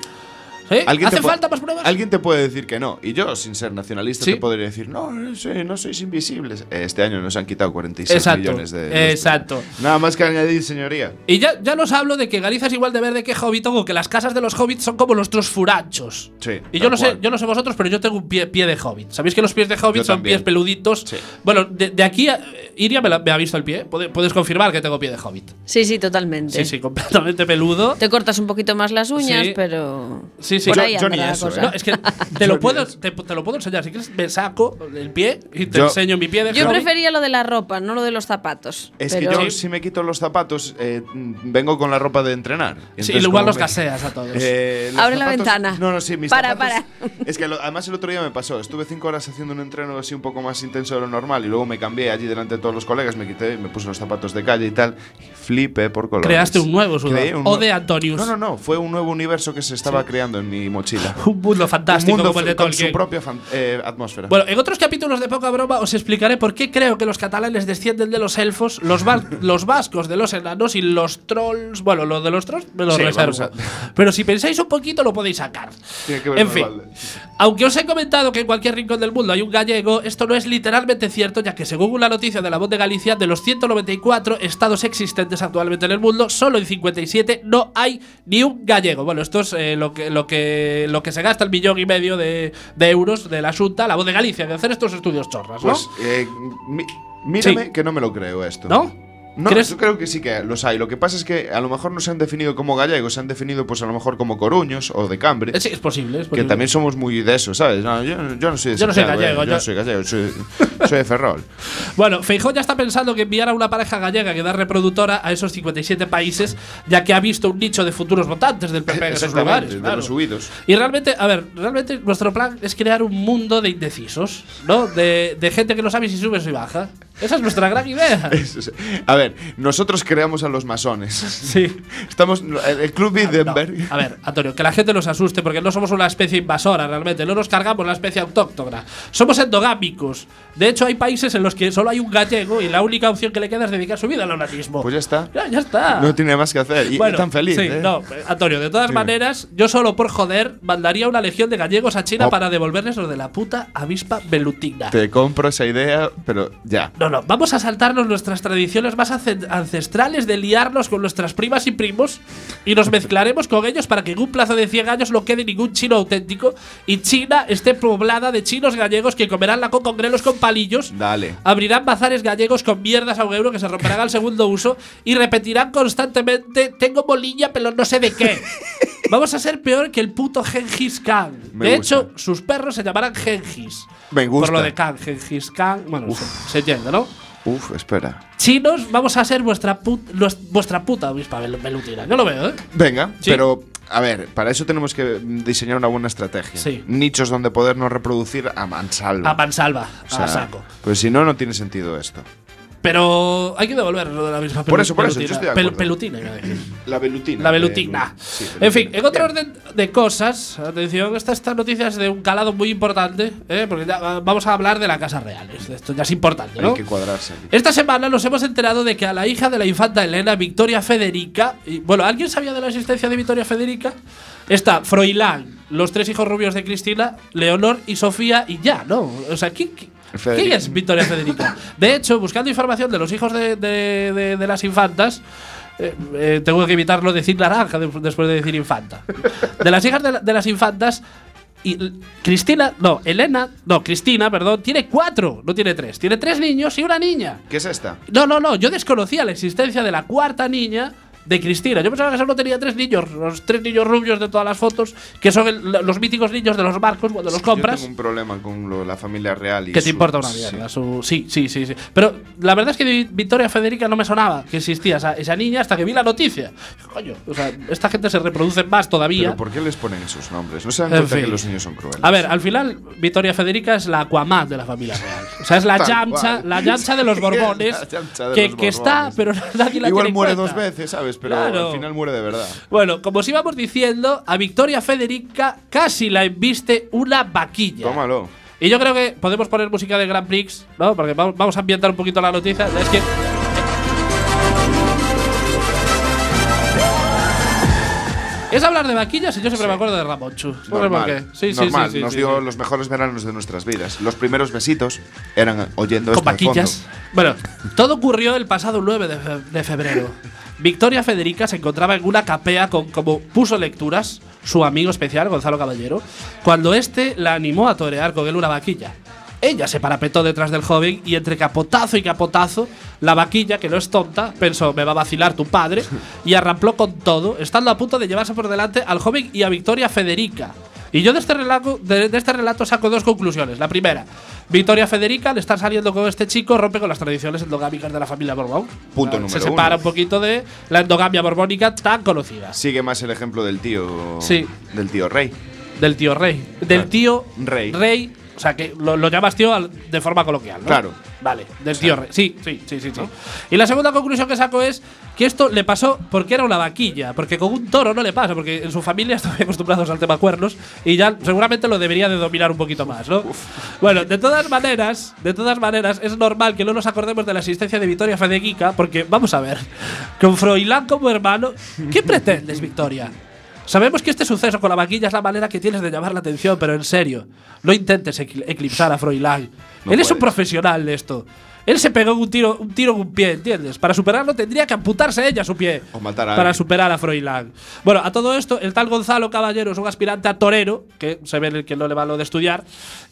[SPEAKER 3] ¿Eh?
[SPEAKER 4] ¿Alguien te
[SPEAKER 3] ¿Hace falta más pruebas?
[SPEAKER 4] Alguien te puede decir que no. Y yo, sin ser nacionalista,
[SPEAKER 3] Sí.
[SPEAKER 4] te podría decir, no, no, sé, no sois invisibles. Eh, Este año nos han quitado 46
[SPEAKER 3] Exacto,
[SPEAKER 4] millones de.
[SPEAKER 3] exacto.
[SPEAKER 4] Nada más que añadir, señoría.
[SPEAKER 3] Y ya, ya os hablo de que Galicia es igual de verde que Hobbiton o que las casas de los hobbits son como nuestros furanchos.
[SPEAKER 4] Sí,
[SPEAKER 3] Y yo no sé, yo no sé vosotros, pero yo tengo un pie, pie de hobbit. ¿Sabéis que los pies de hobbit
[SPEAKER 4] Yo
[SPEAKER 3] son
[SPEAKER 4] también.
[SPEAKER 3] pies peluditos?
[SPEAKER 4] Sí.
[SPEAKER 3] Bueno, de, de aquí a, Iria me, la- me ha visto el pie. Puede- Puedes confirmar que tengo pie de hobbit.
[SPEAKER 5] Sí, sí, totalmente.
[SPEAKER 3] Sí, sí, completamente peludo.
[SPEAKER 5] Te cortas un poquito más las uñas,
[SPEAKER 3] Sí.
[SPEAKER 5] pero.
[SPEAKER 3] Sí, sí.
[SPEAKER 5] Por
[SPEAKER 3] Yo-
[SPEAKER 5] ahí
[SPEAKER 4] yo
[SPEAKER 5] anda
[SPEAKER 4] ni
[SPEAKER 5] la
[SPEAKER 4] eso,
[SPEAKER 5] cosa.
[SPEAKER 4] ¿eh?
[SPEAKER 3] No, es que te lo, puedo,
[SPEAKER 4] ni eso.
[SPEAKER 3] te, te lo puedo enseñar. Si quieres, me saco el pie y te
[SPEAKER 4] Yo-
[SPEAKER 3] enseño mi pie de
[SPEAKER 5] Yo prefería lo de la ropa, no lo de los zapatos.
[SPEAKER 4] Es
[SPEAKER 5] pero-
[SPEAKER 4] que yo,
[SPEAKER 3] Sí.
[SPEAKER 4] si me quito los zapatos, eh, vengo con la ropa de entrenar.
[SPEAKER 3] Sí, igual los
[SPEAKER 4] me-
[SPEAKER 3] gaseas a todos.
[SPEAKER 4] Eh,
[SPEAKER 5] Abre la ventana.
[SPEAKER 4] No, no, sí, mis
[SPEAKER 5] Para,
[SPEAKER 4] zapatos- Es que lo- además el otro día me pasó. Estuve cinco horas haciendo un entreno así un poco más intenso de lo normal y luego me cambié allí delante de todos los colegas, me quité, me puse los zapatos de calle y tal. Y flipé por colores.
[SPEAKER 3] Creaste un nuevo sudor.
[SPEAKER 4] Un
[SPEAKER 3] O de Antonius.
[SPEAKER 4] No, no, no. Fue un nuevo universo que se estaba creando en mi mochila.
[SPEAKER 3] Un mundo fantástico
[SPEAKER 4] Un mundo
[SPEAKER 3] como el de
[SPEAKER 4] con su propia eh, atmósfera.
[SPEAKER 3] Bueno, en otros capítulos de Poca Broma os explicaré por qué creo que los catalanes descienden de los elfos, los, va- los vascos de los enanos y los trolls. Bueno, lo de los trolls me lo
[SPEAKER 4] Sí,
[SPEAKER 3] reservo. Pero si pensáis un poquito, lo podéis sacar.
[SPEAKER 4] Tiene que ver
[SPEAKER 3] En fin, aunque os he comentado que en cualquier rincón del mundo hay un gallego, esto no es literalmente cierto, ya que según una noticia de la voz de Galicia, de los 194 estados existentes actualmente en el mundo, solo en 57 no hay ni un gallego. Bueno, esto es eh, lo, que, lo, que, lo que se gasta el millón y medio de, de euros de la Junta, la voz de Galicia, de hacer estos estudios chorras, ¿no?
[SPEAKER 4] Pues, eh, mi- mírame
[SPEAKER 3] Sí.
[SPEAKER 4] que no me lo creo esto.
[SPEAKER 3] ¿No?
[SPEAKER 4] No,
[SPEAKER 3] ¿Crees?
[SPEAKER 4] yo creo que sí que los hay. Lo que pasa es que a lo mejor no se han definido como gallegos, se han definido pues a lo mejor como coruños o de Cambre.
[SPEAKER 3] Sí, es posible. Es
[SPEAKER 4] Que
[SPEAKER 3] posible.
[SPEAKER 4] también somos muy de eso, ¿sabes? No, yo, yo no soy de
[SPEAKER 3] Yo no soy gallego,
[SPEAKER 4] eh, yo
[SPEAKER 3] yo-
[SPEAKER 4] no soy gallego, soy, soy de Ferrol.
[SPEAKER 3] Bueno, Feijó ya está pensando que enviar a una pareja gallega que da reproductora a esos 57 países, ya que ha visto un nicho de futuros votantes del PP en esos lugares.
[SPEAKER 4] de
[SPEAKER 3] claro.
[SPEAKER 4] los subidos.
[SPEAKER 3] Y realmente, a ver, realmente nuestro plan es crear un mundo de indecisos, ¿no? De, de gente que no sabe si sube o si baja. Esa es nuestra gran idea.
[SPEAKER 4] Es- A ver, nosotros creamos a los masones.
[SPEAKER 3] Sí.
[SPEAKER 4] Estamos. El, el Club
[SPEAKER 3] No,
[SPEAKER 4] Bilderberg.
[SPEAKER 3] a ver, Antonio, que la gente nos asuste porque no somos una especie invasora realmente, no nos cargamos la especie autóctona. Somos endogámicos. De hecho, hay países en los que solo hay un gallego y la única opción que le queda es dedicar su vida al onanismo.
[SPEAKER 4] Pues ya está.
[SPEAKER 3] Ya, ya está.
[SPEAKER 4] No tiene más que hacer. Y
[SPEAKER 3] Bueno,
[SPEAKER 4] tan feliz.
[SPEAKER 3] Sí,
[SPEAKER 4] ¿eh?
[SPEAKER 3] no, Antonio, de todas
[SPEAKER 4] Sí.
[SPEAKER 3] maneras, yo solo por joder mandaría una legión de gallegos a China
[SPEAKER 4] Oh.
[SPEAKER 3] para devolverles los de la puta avispa velutina.
[SPEAKER 4] Te compro esa idea, pero ya.
[SPEAKER 3] No, no, vamos a saltarnos nuestras tradiciones más ancestrales de liarnos con nuestras primas y primos y nos mezclaremos con ellos para que en un plazo de 100 años no quede ningún chino auténtico y China esté poblada de chinos gallegos que comerán la coca con grelos con palillos,
[SPEAKER 4] Dale.
[SPEAKER 3] abrirán bazares gallegos con mierdas a un euro que se romperán al segundo uso y repetirán constantemente tengo bolilla pero no sé de qué. Vamos a ser peor que el puto Gengis Khan.
[SPEAKER 4] Me
[SPEAKER 3] de
[SPEAKER 4] gusta.
[SPEAKER 3] hecho, sus perros se llamarán Gengis.
[SPEAKER 4] Me gusta.
[SPEAKER 3] Por lo de Khan, Gengis Khan. Bueno, se, se entiende, ¿no?
[SPEAKER 4] Uf, espera.
[SPEAKER 3] Chinos, vamos a ser vuestra, put- vuestra puta vel- velutina. Yo lo veo, ¿eh?
[SPEAKER 4] Venga,
[SPEAKER 3] Sí.
[SPEAKER 4] pero a ver, para eso tenemos que diseñar una buena estrategia.
[SPEAKER 3] Sí.
[SPEAKER 4] Nichos donde podernos reproducir a mansalva.
[SPEAKER 3] A mansalva,
[SPEAKER 4] O sea,
[SPEAKER 3] a saco.
[SPEAKER 4] Pues si no, no tiene sentido esto.
[SPEAKER 3] Pero hay que devolver lo de la misma
[SPEAKER 4] Por
[SPEAKER 3] pelu-
[SPEAKER 4] eso, por eso, yo
[SPEAKER 3] pelutina.
[SPEAKER 4] estoy de
[SPEAKER 3] pelutina.
[SPEAKER 4] La velutina.
[SPEAKER 3] La
[SPEAKER 4] eh,
[SPEAKER 3] velutina.
[SPEAKER 4] sí,
[SPEAKER 3] en fin, en otro orden de cosas, atención, esta, esta noticia es de un calado muy importante, ¿eh? porque ya vamos a hablar de la Casa Real. Esto ya es importante, ¿no?
[SPEAKER 4] Hay que cuadrarse. aquí.
[SPEAKER 3] Esta semana nos hemos enterado de que a la hija de la infanta Elena, Victoria Federica, y, bueno, ¿alguien sabía de la existencia de Victoria Federica? Está Froilán, los tres hijos rubios de Cristina, Leonor y Sofía, y ya, ¿no? O sea, ¿quién,
[SPEAKER 4] Federica.
[SPEAKER 3] quién es Victoria Federica? De hecho, buscando información de los hijos de, de- de- de las infantas, eh, eh, tengo que evitarlo decir naranja de- después de decir infanta. De las hijas de, la- de las infantas. Y Cristina, no, Elena, no, Cristina, perdón, tiene cuatro, no tiene tres. Tiene tres niños y una niña.
[SPEAKER 4] ¿Qué es esta?
[SPEAKER 3] No, no, no, yo desconocía la existencia de la cuarta niña de Cristina. Yo pensaba que solo tenía tres niños, los tres niños rubios de todas las fotos, que son el- los míticos niños de los barcos cuando los
[SPEAKER 4] Yo
[SPEAKER 3] compras.
[SPEAKER 4] tengo un problema con lo- la familia real y
[SPEAKER 3] Que te
[SPEAKER 4] su-
[SPEAKER 3] importa una
[SPEAKER 4] sí.
[SPEAKER 3] mierda. su- Sí, sí, sí, sí. Pero la verdad es que Victoria Federica no me sonaba que existía esa, esa niña hasta que vi la noticia. Coño, o sea, esta gente se reproduce más todavía.
[SPEAKER 4] Pero ¿por qué les ponen esos nombres? No se dan
[SPEAKER 3] En
[SPEAKER 4] cuenta
[SPEAKER 3] fin.
[SPEAKER 4] que los niños son crueles.
[SPEAKER 3] A ver, al final, Victoria Federica es la Aquaman de la familia real. O sea, es la
[SPEAKER 4] cual.
[SPEAKER 3] la llamcha de los Borbones.
[SPEAKER 4] De
[SPEAKER 3] que,
[SPEAKER 4] los
[SPEAKER 3] que está, pero nadie la
[SPEAKER 4] Igual
[SPEAKER 3] tiene en
[SPEAKER 4] muere
[SPEAKER 3] cuenta.
[SPEAKER 4] dos veces, ¿sabes? Pero
[SPEAKER 3] Claro.
[SPEAKER 4] al final muere de verdad.
[SPEAKER 3] Bueno, como os íbamos diciendo, a Victoria Federica casi la embiste una vaquilla.
[SPEAKER 4] Tómalo.
[SPEAKER 3] Y yo creo que podemos poner música de Grand Prix, ¿no? Porque vamos a ambientar un poquito la noticia. Es que. Es hablar de vaquillas y yo siempre me acuerdo de Ramonchu. No sé por
[SPEAKER 4] Normal.
[SPEAKER 3] qué. Sí, sí,
[SPEAKER 4] Normal.
[SPEAKER 3] sí, sí,
[SPEAKER 4] Nos
[SPEAKER 3] sí,
[SPEAKER 4] dio
[SPEAKER 3] sí.
[SPEAKER 4] los mejores veranos de nuestras vidas. Los primeros besitos eran oyendo
[SPEAKER 3] Con
[SPEAKER 4] esto
[SPEAKER 3] vaquillas.
[SPEAKER 4] fondo.
[SPEAKER 3] Bueno, todo ocurrió el pasado 9 de, fe- de febrero. Victoria Federica se encontraba en una capea con, como puso lecturas, su amigo especial, Gonzalo Caballero, cuando este la animó a torear con él una vaquilla. Ella se parapetó detrás del joven y entre capotazo y capotazo, la vaquilla, que no es tonta, pensó, me va a vacilar tu padre, y arrampló con todo, estando a punto de llevarse por delante al joven y a Victoria Federica. Y yo de este, relato, de, de este relato saco dos conclusiones. La primera, Victoria Federica, al estar saliendo con este chico, rompe con las tradiciones endogámicas de la familia Borbón.
[SPEAKER 4] Punto
[SPEAKER 3] Se
[SPEAKER 4] número
[SPEAKER 3] separa
[SPEAKER 4] uno.
[SPEAKER 3] un poquito de la endogamia borbónica tan conocida.
[SPEAKER 4] Sigue más el ejemplo del tío.
[SPEAKER 3] Sí.
[SPEAKER 4] Del tío Rey.
[SPEAKER 3] Del tío rey. Del tío
[SPEAKER 4] Rey.
[SPEAKER 3] Rey sea, que lo, lo llamas tío al- de forma coloquial, ¿no?
[SPEAKER 4] Claro.
[SPEAKER 3] Vale, del tío Re- Sí, sí, sí, sí, sí. Y la segunda conclusión que saco es que esto le pasó porque era una vaquilla, porque con un toro no le pasa, porque en su familia muy acostumbrados al tema cuernos y ya seguramente lo debería de dominar un poquito más, ¿no? Bueno, de todas maneras, de todas maneras, es normal que no nos acordemos de la existencia de Victoria Fedeguica, porque vamos a ver, con Froilán como hermano, ¿qué pretendes, Victoria? Sabemos que este suceso con la vaquilla es la manera que tienes de llamar la atención, pero en serio, no intentes ecl- eclipsar a Froilán.
[SPEAKER 4] No
[SPEAKER 3] Él es un profesional de esto. Él se pegó un tiro, un tiro en un pie, ¿entiendes? Para superarlo tendría que amputarse ella su pie.
[SPEAKER 4] O matar a
[SPEAKER 3] Para
[SPEAKER 4] alguien.
[SPEAKER 3] superar a Froilán. Bueno, a todo esto, el tal Gonzalo Caballero es un aspirante a torero, que se ve que no le va lo de estudiar,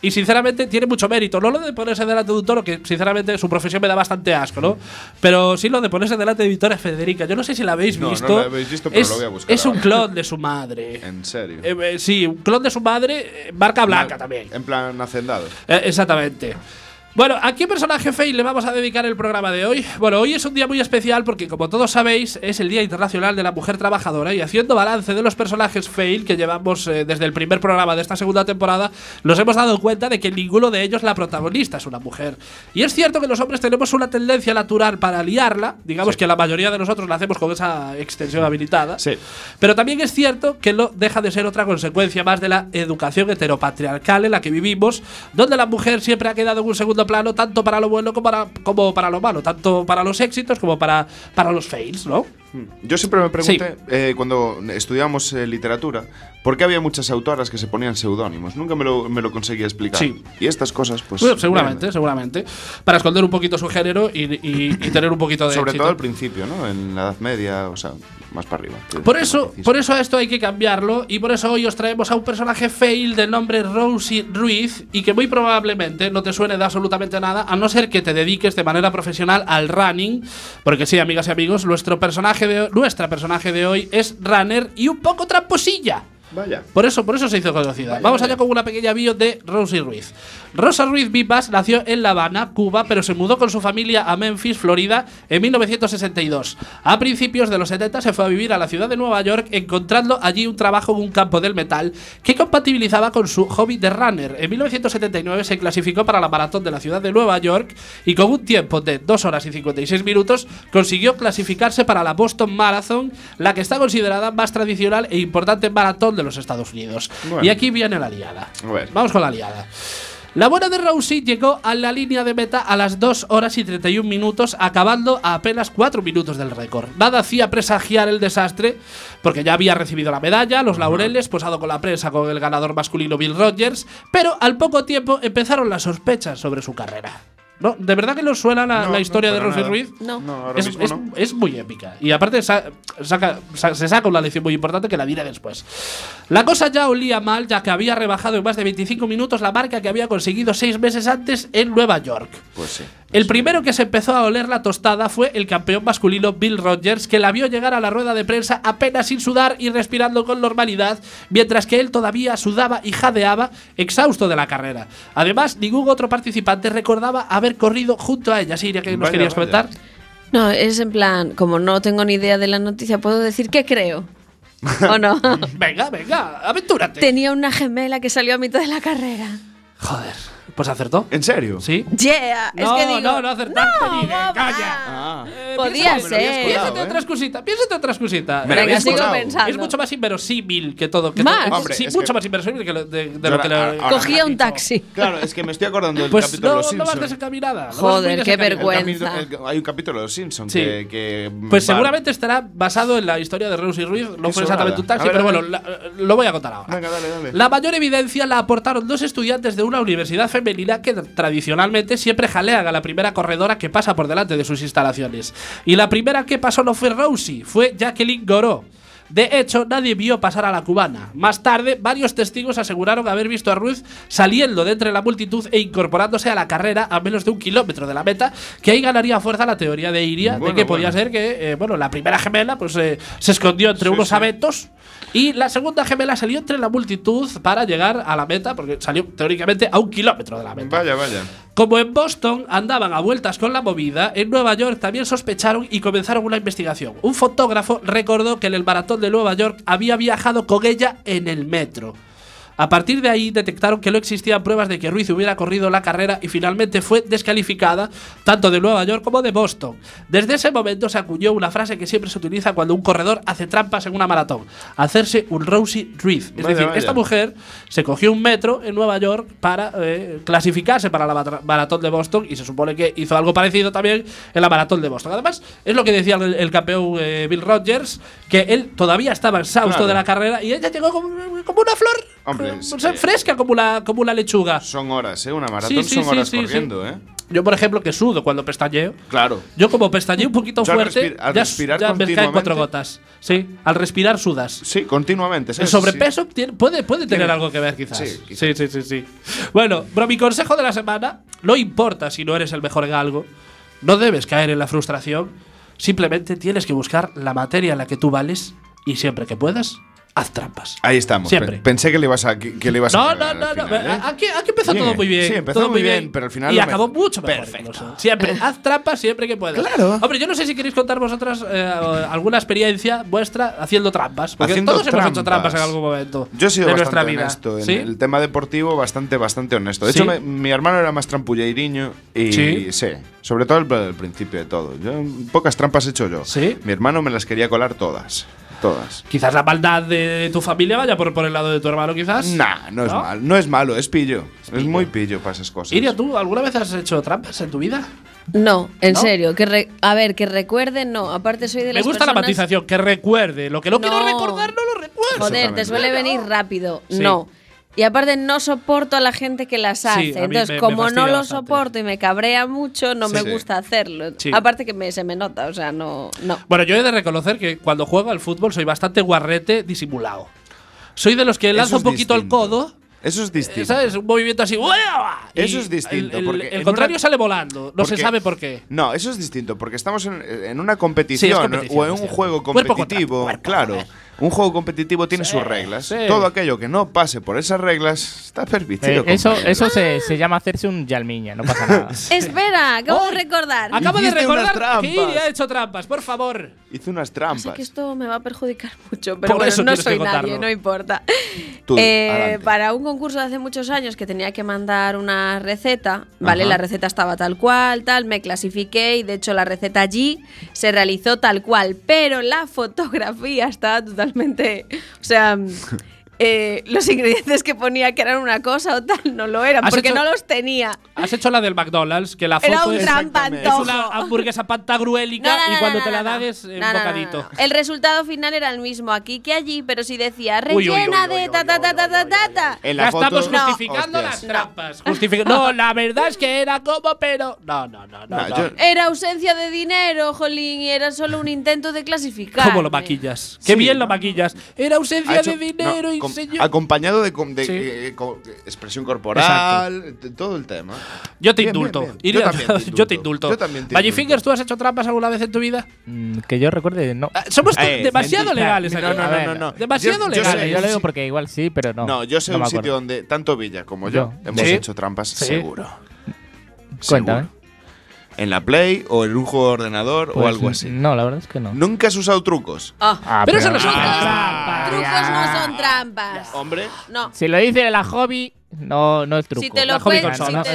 [SPEAKER 3] y sinceramente tiene mucho mérito. No lo de ponerse delante de un toro, que sinceramente su profesión me da bastante asco, ¿no? Pero sí lo de ponerse delante de Victoria Federica. Yo no sé si la habéis
[SPEAKER 4] No, no
[SPEAKER 3] visto.
[SPEAKER 4] la habéis visto, pero
[SPEAKER 3] es,
[SPEAKER 4] lo voy a buscar
[SPEAKER 3] Es un clon de su madre.
[SPEAKER 4] En serio.
[SPEAKER 3] Eh, eh, sí, un clon de su madre, eh, marca blanca también.
[SPEAKER 4] En plan hacendado.
[SPEAKER 3] Eh, exactamente. Bueno, ¿a qué personaje fail le vamos a dedicar el programa de hoy? Bueno, hoy es un día muy especial porque, como todos sabéis, es el Día Internacional de la Mujer Trabajadora y haciendo balance de los personajes fail que llevamos eh, desde el primer programa de esta segunda temporada, nos hemos dado cuenta de que ninguno de ellos la protagonista es una mujer. Y es cierto que los hombres tenemos una tendencia natural para liarla, digamos que la mayoría de nosotros la hacemos con esa extensión habilitada,
[SPEAKER 4] Sí.
[SPEAKER 3] pero también es cierto que no deja de ser otra consecuencia más de la educación heteropatriarcal en la que vivimos, donde la mujer siempre ha quedado en un segundo plano, tanto para lo bueno como para, como para lo malo, tanto para los éxitos como para, para los fails, ¿no?
[SPEAKER 4] Yo siempre me pregunté, eh, cuando estudiábamos eh, literatura, ¿por qué había muchas autoras que se ponían seudónimos? Nunca me lo, me lo conseguí explicar.
[SPEAKER 3] Sí.
[SPEAKER 4] Y estas cosas, pues.
[SPEAKER 3] Bueno, seguramente,
[SPEAKER 4] vienen
[SPEAKER 3] seguramente. Para esconder un poquito su género y, y- y tener un poquito
[SPEAKER 4] de- Sobre
[SPEAKER 3] éxito.
[SPEAKER 4] todo al principio, ¿no? En la Edad Media, o sea, más para arriba.
[SPEAKER 3] Por eso, por eso a esto hay que cambiarlo y por eso hoy os traemos a un personaje fail de nombre Rosie Ruiz y que muy probablemente no te suene de absolutamente nada a no ser que te dediques de manera profesional al running, porque sí, amigas y amigos, nuestro personaje de nuestra personaje de hoy es runner y un poco tramposilla.
[SPEAKER 4] Vaya.
[SPEAKER 3] Por eso, por eso se hizo conocida. Vamos allá con una pequeña bio de Rosie Ruiz. Rosa Ruiz Vivas nació en La Habana, Cuba, pero se mudó con su familia a Memphis, Florida, en 1962. A principios de los 70 se fue a vivir a la ciudad de Nueva York, encontrando allí un trabajo en un campo del metal que compatibilizaba con su hobby de runner. En 1979 se clasificó para la maratón de la ciudad de Nueva York y con un tiempo de 2 horas y 56 minutos consiguió clasificarse para la Boston Marathon, la que está considerada más tradicional e importante maratón de los Estados Unidos.
[SPEAKER 4] Bueno.
[SPEAKER 3] Y aquí viene la liada. Vamos con la liada. La buena de Rousey llegó a la línea de meta a las 2 horas y 31 minutos, acabando a apenas 4 minutos del récord. Nada hacía presagiar el desastre, porque ya había recibido la medalla, los laureles, posado con la prensa con el ganador masculino Bill Rogers, pero al poco tiempo empezaron las sospechas sobre su carrera. ¿No? ¿De verdad que nos suena la,
[SPEAKER 4] No,
[SPEAKER 3] la historia
[SPEAKER 4] no,
[SPEAKER 3] de
[SPEAKER 4] nada.
[SPEAKER 3] Ruiz?
[SPEAKER 5] No.
[SPEAKER 4] No, ahora
[SPEAKER 3] Es,
[SPEAKER 4] mismo
[SPEAKER 3] es-
[SPEAKER 4] no.
[SPEAKER 3] es muy épica. Y aparte sa- saca- sa- se saca una lección muy importante que la diré después. La cosa ya olía mal, ya que había rebajado en más de 25 minutos la marca que había conseguido seis meses antes en Nueva York.
[SPEAKER 4] Pues sí.
[SPEAKER 3] El primero que se empezó a oler la tostada fue el campeón masculino Bill Rogers, que la vio llegar a la rueda de prensa apenas sin sudar y respirando con normalidad, mientras que él todavía sudaba y jadeaba, exhausto de la carrera. Además, ningún otro participante recordaba haber corrido junto a ella. Siria, ¿qué nos
[SPEAKER 4] Vaya,
[SPEAKER 3] querías
[SPEAKER 4] vaya.
[SPEAKER 3] comentar?
[SPEAKER 5] No, es en plan, como no tengo ni idea de la noticia, puedo decir que creo. ¿O no?
[SPEAKER 3] Venga, venga, aventúrate.
[SPEAKER 5] Tenía una gemela que salió a mitad de la carrera.
[SPEAKER 3] Joder, pues acertó.
[SPEAKER 4] ¿En serio?
[SPEAKER 3] ¿Sí?
[SPEAKER 5] Yeah,
[SPEAKER 3] No,
[SPEAKER 5] es que digo,
[SPEAKER 3] no, no acertaste
[SPEAKER 5] no,
[SPEAKER 3] ni de calla.
[SPEAKER 4] Ah.
[SPEAKER 3] Eh,
[SPEAKER 5] Podía
[SPEAKER 3] piénsate-
[SPEAKER 5] ser.
[SPEAKER 3] Piénsate
[SPEAKER 4] ¿eh?
[SPEAKER 3] otras cositas, piénsate otras cositas.
[SPEAKER 4] Me lo
[SPEAKER 5] Venga,
[SPEAKER 4] habías
[SPEAKER 5] sigo
[SPEAKER 4] colado.
[SPEAKER 5] pensando.
[SPEAKER 3] Es mucho más inverosímil que todo. Que
[SPEAKER 5] Más.
[SPEAKER 3] todo-
[SPEAKER 4] Hombre,
[SPEAKER 3] sí, mucho
[SPEAKER 4] que-
[SPEAKER 3] más inverosímil que lo, de, de
[SPEAKER 4] Yo
[SPEAKER 3] lo que
[SPEAKER 4] ahora-
[SPEAKER 3] le-
[SPEAKER 4] ahora-
[SPEAKER 5] Cogía un taxi.
[SPEAKER 4] Claro, es que me estoy acordando del
[SPEAKER 3] Pues
[SPEAKER 4] capítulo
[SPEAKER 3] no,
[SPEAKER 4] de los
[SPEAKER 3] no vas
[SPEAKER 4] Simpsons.
[SPEAKER 3] desencaminada. no vas
[SPEAKER 5] Joder,
[SPEAKER 3] muy
[SPEAKER 5] qué
[SPEAKER 3] desencaminada.
[SPEAKER 5] Vergüenza.
[SPEAKER 4] hay un capítulo de los Simpsons
[SPEAKER 3] Sí.
[SPEAKER 4] que, que
[SPEAKER 3] Pues
[SPEAKER 4] va-
[SPEAKER 3] seguramente estará basado en la historia de Rosie Ruiz. No fue exactamente un taxi, pero bueno, lo voy a contar ahora.
[SPEAKER 4] Venga, dale, dale.
[SPEAKER 3] La mayor evidencia la aportaron dos estudiantes de una universidad femenina que tradicionalmente siempre jalean a la primera corredora que pasa por delante de sus instalaciones. Y la primera que pasó no fue Rosie, fue Jacqueline Goró. De hecho, nadie vio pasar a la cubana. Más tarde, varios testigos aseguraron haber visto a Ruth saliendo de entre la multitud e incorporándose a la carrera a menos de un kilómetro de la meta, que ahí ganaría fuerza la teoría de Iria de
[SPEAKER 4] Bueno,
[SPEAKER 3] que podía ser que, eh, bueno, la primera gemela pues eh, se escondió entre
[SPEAKER 4] Sí,
[SPEAKER 3] unos
[SPEAKER 4] sí.
[SPEAKER 3] abetos y la segunda gemela salió entre la multitud para llegar a la meta, porque salió teóricamente a un kilómetro de la meta.
[SPEAKER 4] Vaya, vaya.
[SPEAKER 3] Como en Boston andaban a vueltas con la movida, en Nueva York también sospecharon y comenzaron una investigación. Un fotógrafo recordó que en el maratón de Nueva York había viajado con ella en el metro. A partir de ahí detectaron que no existían pruebas de que Ruiz hubiera corrido la carrera y finalmente fue descalificada tanto de Nueva York como de Boston. Desde ese momento se acuñó una frase que siempre se utiliza cuando un corredor hace trampas en una maratón: hacerse un Rosie Ruiz. Es
[SPEAKER 4] Vaya,
[SPEAKER 3] decir,
[SPEAKER 4] vaya.
[SPEAKER 3] esta mujer se cogió un metro en Nueva York para eh, clasificarse para la maratón de Boston y se supone que hizo algo parecido también en la maratón de Boston. Además, es lo que decía el, el campeón eh, Bill Rogers, que él todavía estaba exhausto
[SPEAKER 4] Claro.
[SPEAKER 3] de la carrera y ella llegó como, como una flor.
[SPEAKER 4] Hombre, es que-
[SPEAKER 3] fresca como la, como la lechuga.
[SPEAKER 4] Son horas, ¿eh? Una maratón
[SPEAKER 3] Sí, sí,
[SPEAKER 4] son
[SPEAKER 3] sí,
[SPEAKER 4] horas
[SPEAKER 3] sí, sí.
[SPEAKER 4] corriendo, ¿eh?
[SPEAKER 3] Yo, por ejemplo, que sudo cuando pestañeo.
[SPEAKER 4] Claro.
[SPEAKER 3] Yo como pestañeo un poquito
[SPEAKER 4] al
[SPEAKER 3] fuerte,
[SPEAKER 4] al
[SPEAKER 3] ya,
[SPEAKER 4] respirar
[SPEAKER 3] ya me caen cuatro gotas. Sí, al respirar sudas.
[SPEAKER 4] Sí, continuamente.
[SPEAKER 3] El
[SPEAKER 4] ¿sabes?
[SPEAKER 3] sobrepeso tiene- puede, puede tener
[SPEAKER 4] Tiene-
[SPEAKER 3] algo que ver, quizás.
[SPEAKER 4] Sí,
[SPEAKER 3] Sí,
[SPEAKER 4] quizás.
[SPEAKER 3] sí, sí, sí. Bueno, pero mi consejo de la semana: no importa si no eres el mejor en algo, no debes caer en la frustración. Simplemente tienes que buscar la materia en la que tú vales y siempre que puedas, haz trampas.
[SPEAKER 4] Ahí estamos.
[SPEAKER 3] Siempre.
[SPEAKER 4] Pe- Pensé que le ibas a, que, le ibas
[SPEAKER 3] No,
[SPEAKER 4] a
[SPEAKER 3] no, no, no.
[SPEAKER 4] final, ¿eh?
[SPEAKER 3] Aquí, aquí empezó
[SPEAKER 4] Sí,
[SPEAKER 3] todo muy bien.
[SPEAKER 4] sí, empezó
[SPEAKER 3] todo
[SPEAKER 4] muy bien, pero al final
[SPEAKER 3] Y acabó
[SPEAKER 4] me-
[SPEAKER 3] mucho mejor.
[SPEAKER 4] Perfecto.
[SPEAKER 3] incluso. Siempre, haz trampas siempre que puedas.
[SPEAKER 4] Claro.
[SPEAKER 3] Hombre, yo no sé si queréis contar vosotras eh, alguna experiencia vuestra haciendo trampas. Porque
[SPEAKER 4] Haciendo
[SPEAKER 3] todos hemos hecho
[SPEAKER 4] trampas.
[SPEAKER 3] trampas en algún momento.
[SPEAKER 4] Yo he sido
[SPEAKER 3] de
[SPEAKER 4] bastante
[SPEAKER 3] nuestra vida.
[SPEAKER 4] honesto. En
[SPEAKER 3] ¿Sí?
[SPEAKER 4] el tema deportivo, bastante, bastante honesto. De hecho, me- mi hermano era más trampulleiriño y
[SPEAKER 3] ¿Sí?
[SPEAKER 4] sobre todo al, al principio de todo. Yo, pocas trampas he hecho yo.
[SPEAKER 3] ¿Sí?
[SPEAKER 4] Mi hermano me las quería colar todas. Todas.
[SPEAKER 3] Quizás la maldad de tu familia vaya por, por el lado de tu hermano, quizás.
[SPEAKER 4] Nah, no es
[SPEAKER 3] ¿No?
[SPEAKER 4] mal. No es malo, es pillo. Es, muy pillo para esas cosas.
[SPEAKER 3] Iria, ¿tú alguna vez has hecho trampas en tu vida?
[SPEAKER 5] No, en
[SPEAKER 3] ¿No?
[SPEAKER 5] serio. Que re- a ver, que recuerden, no. Aparte soy de
[SPEAKER 3] Me
[SPEAKER 5] las
[SPEAKER 3] gusta la matización, que recuerde. Lo que no, quiero
[SPEAKER 5] No.
[SPEAKER 3] recordar, no lo recuerdo.
[SPEAKER 5] Joder, te suele venir rápido.
[SPEAKER 3] Sí.
[SPEAKER 5] No. Y aparte no soporto a la gente que las hace.
[SPEAKER 3] mí
[SPEAKER 5] Entonces,
[SPEAKER 3] me- me
[SPEAKER 5] como
[SPEAKER 3] fastidia
[SPEAKER 5] no lo
[SPEAKER 3] bastante.
[SPEAKER 5] soporto y me cabrea mucho, no me
[SPEAKER 4] Sí.
[SPEAKER 5] gusta hacerlo.
[SPEAKER 3] Sí.
[SPEAKER 5] Aparte que me, se me nota, o sea, no. no.
[SPEAKER 3] Bueno, yo he de reconocer que cuando juego al fútbol soy bastante guarrete disimulado. Soy de los que lanza
[SPEAKER 4] Eso
[SPEAKER 3] un poquito el
[SPEAKER 4] distinto.
[SPEAKER 3] codo.
[SPEAKER 4] Eso es
[SPEAKER 3] eh,
[SPEAKER 4] distinto.
[SPEAKER 3] ¿Sabes? Un movimiento así.
[SPEAKER 4] Eso es distinto,
[SPEAKER 3] El, el-
[SPEAKER 4] porque
[SPEAKER 3] el contrario
[SPEAKER 4] una-
[SPEAKER 3] sale volando. No se
[SPEAKER 4] Porque-
[SPEAKER 3] sabe por qué.
[SPEAKER 4] No, eso es distinto, porque estamos en, en una competición,
[SPEAKER 3] competición,
[SPEAKER 4] o en un juego
[SPEAKER 3] Cuerpo contra
[SPEAKER 4] competitivo.
[SPEAKER 3] cuerpo,
[SPEAKER 4] claro,
[SPEAKER 3] joder.
[SPEAKER 4] Un juego competitivo tiene
[SPEAKER 3] Sí,
[SPEAKER 4] sus reglas.
[SPEAKER 3] sí.
[SPEAKER 4] Todo aquello que no pase por esas reglas está permitido.
[SPEAKER 6] Eh, eso eso se, se llama hacerse un yalmiña, no pasa nada.
[SPEAKER 5] Espera, acabo
[SPEAKER 3] ¡Ay!
[SPEAKER 5] de recordar.
[SPEAKER 3] Acabo de recordar que. Iria ha hecho trampas, por favor.
[SPEAKER 4] Hice unas
[SPEAKER 5] Sé
[SPEAKER 4] trampas.
[SPEAKER 5] que esto me va a perjudicar mucho, pero
[SPEAKER 3] Por
[SPEAKER 5] bueno,
[SPEAKER 3] eso
[SPEAKER 5] no soy nadie, no importa.
[SPEAKER 4] Tú,
[SPEAKER 5] Eh, para un concurso de hace muchos años que tenía que mandar una receta, ¿vale?
[SPEAKER 4] Ajá.
[SPEAKER 5] La receta estaba tal cual, tal, me clasifiqué y de hecho la receta allí se realizó tal cual, pero la fotografía estaba totalmente, o sea, eh, los ingredientes que ponía que eran una cosa o tal no lo eran
[SPEAKER 3] ¿Has
[SPEAKER 5] porque
[SPEAKER 3] hecho-
[SPEAKER 5] no los tenía.
[SPEAKER 3] Has hecho la del McDonald's, que la foto
[SPEAKER 5] Era un
[SPEAKER 3] es,
[SPEAKER 5] antojo.
[SPEAKER 3] una hamburguesa pantagruélica
[SPEAKER 5] No, no, no,
[SPEAKER 3] y cuando
[SPEAKER 5] no,
[SPEAKER 3] te la
[SPEAKER 5] no.
[SPEAKER 3] es
[SPEAKER 5] no,
[SPEAKER 3] bocadito.
[SPEAKER 5] no, no. El resultado final era el mismo aquí que allí, pero si decía rellena de ta ta ta ta ta ta
[SPEAKER 4] la
[SPEAKER 3] estamos
[SPEAKER 4] foto-
[SPEAKER 3] justificando las trampas. Justific- no, la verdad es que era como, pero. No, no, no, no.
[SPEAKER 5] Era ausencia de dinero, jolín, y era solo un intento de clasificar.
[SPEAKER 3] ¿Cómo lo maquillas? Qué
[SPEAKER 4] Sí,
[SPEAKER 3] bien lo maquillas. Era ausencia de dinero y señor.
[SPEAKER 4] acompañado de, com- de,
[SPEAKER 3] Sí.
[SPEAKER 4] eh, co- expresión corporal, de todo el tema.
[SPEAKER 3] Yo te
[SPEAKER 4] Bien,
[SPEAKER 3] indulto.
[SPEAKER 4] bien, bien.
[SPEAKER 3] Iria,
[SPEAKER 4] Yo también te
[SPEAKER 3] yo te
[SPEAKER 4] indulto. Yo también te indulto.
[SPEAKER 3] Fingers, ¿tú has hecho trampas alguna vez en tu vida?
[SPEAKER 6] Mm, que yo recuerde, no.
[SPEAKER 3] Ah, Somos to-
[SPEAKER 4] Eh,
[SPEAKER 3] demasiado
[SPEAKER 4] mentira.
[SPEAKER 3] legales aquí.
[SPEAKER 4] No, no, no, no, no.
[SPEAKER 3] Demasiado
[SPEAKER 4] Yo- yo
[SPEAKER 3] legales.
[SPEAKER 4] sé-
[SPEAKER 6] yo lo digo porque igual sí, pero no.
[SPEAKER 4] No, yo sé
[SPEAKER 6] no
[SPEAKER 4] un sitio donde tanto Villa como
[SPEAKER 6] Yo.
[SPEAKER 4] yo, hemos
[SPEAKER 3] ¿Sí?
[SPEAKER 4] hecho trampas
[SPEAKER 3] Sí.
[SPEAKER 4] seguro.
[SPEAKER 6] Cuéntame.
[SPEAKER 4] En la Play o en un juego de ordenador o
[SPEAKER 6] Pues,
[SPEAKER 4] algo así.
[SPEAKER 6] No, la verdad es que no.
[SPEAKER 4] Nunca has usado trucos.
[SPEAKER 5] Ah,
[SPEAKER 6] Ah,
[SPEAKER 3] Pero eso no son
[SPEAKER 6] Ah,
[SPEAKER 3] trampas.
[SPEAKER 5] trucos no son trampas.
[SPEAKER 4] Hombre,
[SPEAKER 5] No.
[SPEAKER 6] Si lo dice la hobby, no, no es truco.
[SPEAKER 5] Si te lo te-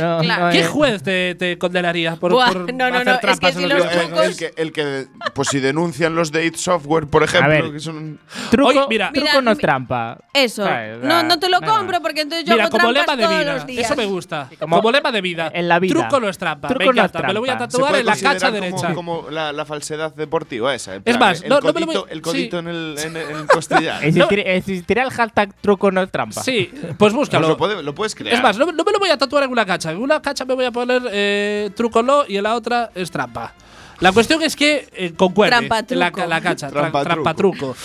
[SPEAKER 6] No,
[SPEAKER 5] claro.
[SPEAKER 3] ¿Qué juez te, te condenaría por,
[SPEAKER 5] Buah,
[SPEAKER 3] por
[SPEAKER 5] no, no,
[SPEAKER 3] hacer
[SPEAKER 5] no, es que
[SPEAKER 3] trampas
[SPEAKER 5] si
[SPEAKER 3] en
[SPEAKER 5] los
[SPEAKER 4] el,
[SPEAKER 5] trucos-
[SPEAKER 4] el que, el que, pues si denuncian los de id Software, por ejemplo,
[SPEAKER 6] ver.
[SPEAKER 4] que son
[SPEAKER 6] Truco,
[SPEAKER 3] Oye, mira.
[SPEAKER 6] truco
[SPEAKER 5] Mira,
[SPEAKER 6] no es trampa.
[SPEAKER 5] Eso. No, no te lo compro porque entonces yo
[SPEAKER 3] Mira,
[SPEAKER 5] hago
[SPEAKER 3] como
[SPEAKER 5] trampas
[SPEAKER 3] lema de
[SPEAKER 5] todos
[SPEAKER 3] vida.
[SPEAKER 5] los días.
[SPEAKER 3] Eso me gusta.
[SPEAKER 6] Como-
[SPEAKER 3] Como, lema de vida.
[SPEAKER 6] en la vida.
[SPEAKER 3] Truco no es trampa.
[SPEAKER 6] Truco
[SPEAKER 3] me
[SPEAKER 6] no es
[SPEAKER 3] encanta. me lo voy a
[SPEAKER 6] trampa.
[SPEAKER 3] tatuar en la cacha derecha.
[SPEAKER 4] como la, la falsedad deportiva esa.
[SPEAKER 3] Es más,
[SPEAKER 4] el
[SPEAKER 3] no- no me lo
[SPEAKER 4] codito, el en, el, el- el costillar.
[SPEAKER 6] Existir- Existirá el hashtag truco no es trampa.
[SPEAKER 3] Sí, pues
[SPEAKER 4] Pues
[SPEAKER 3] búscalo.
[SPEAKER 4] Lo, puede- lo puedes crear.
[SPEAKER 3] Es más, no, no me lo voy a tatuar en una cacha. En una cacha me voy a poner eh, truco no y en la otra es trampa. La cuestión es que eh, concuerde
[SPEAKER 5] Trampa
[SPEAKER 3] la,
[SPEAKER 5] truco.
[SPEAKER 3] la cacha. tra-
[SPEAKER 4] Trampa
[SPEAKER 3] Trampa, truco.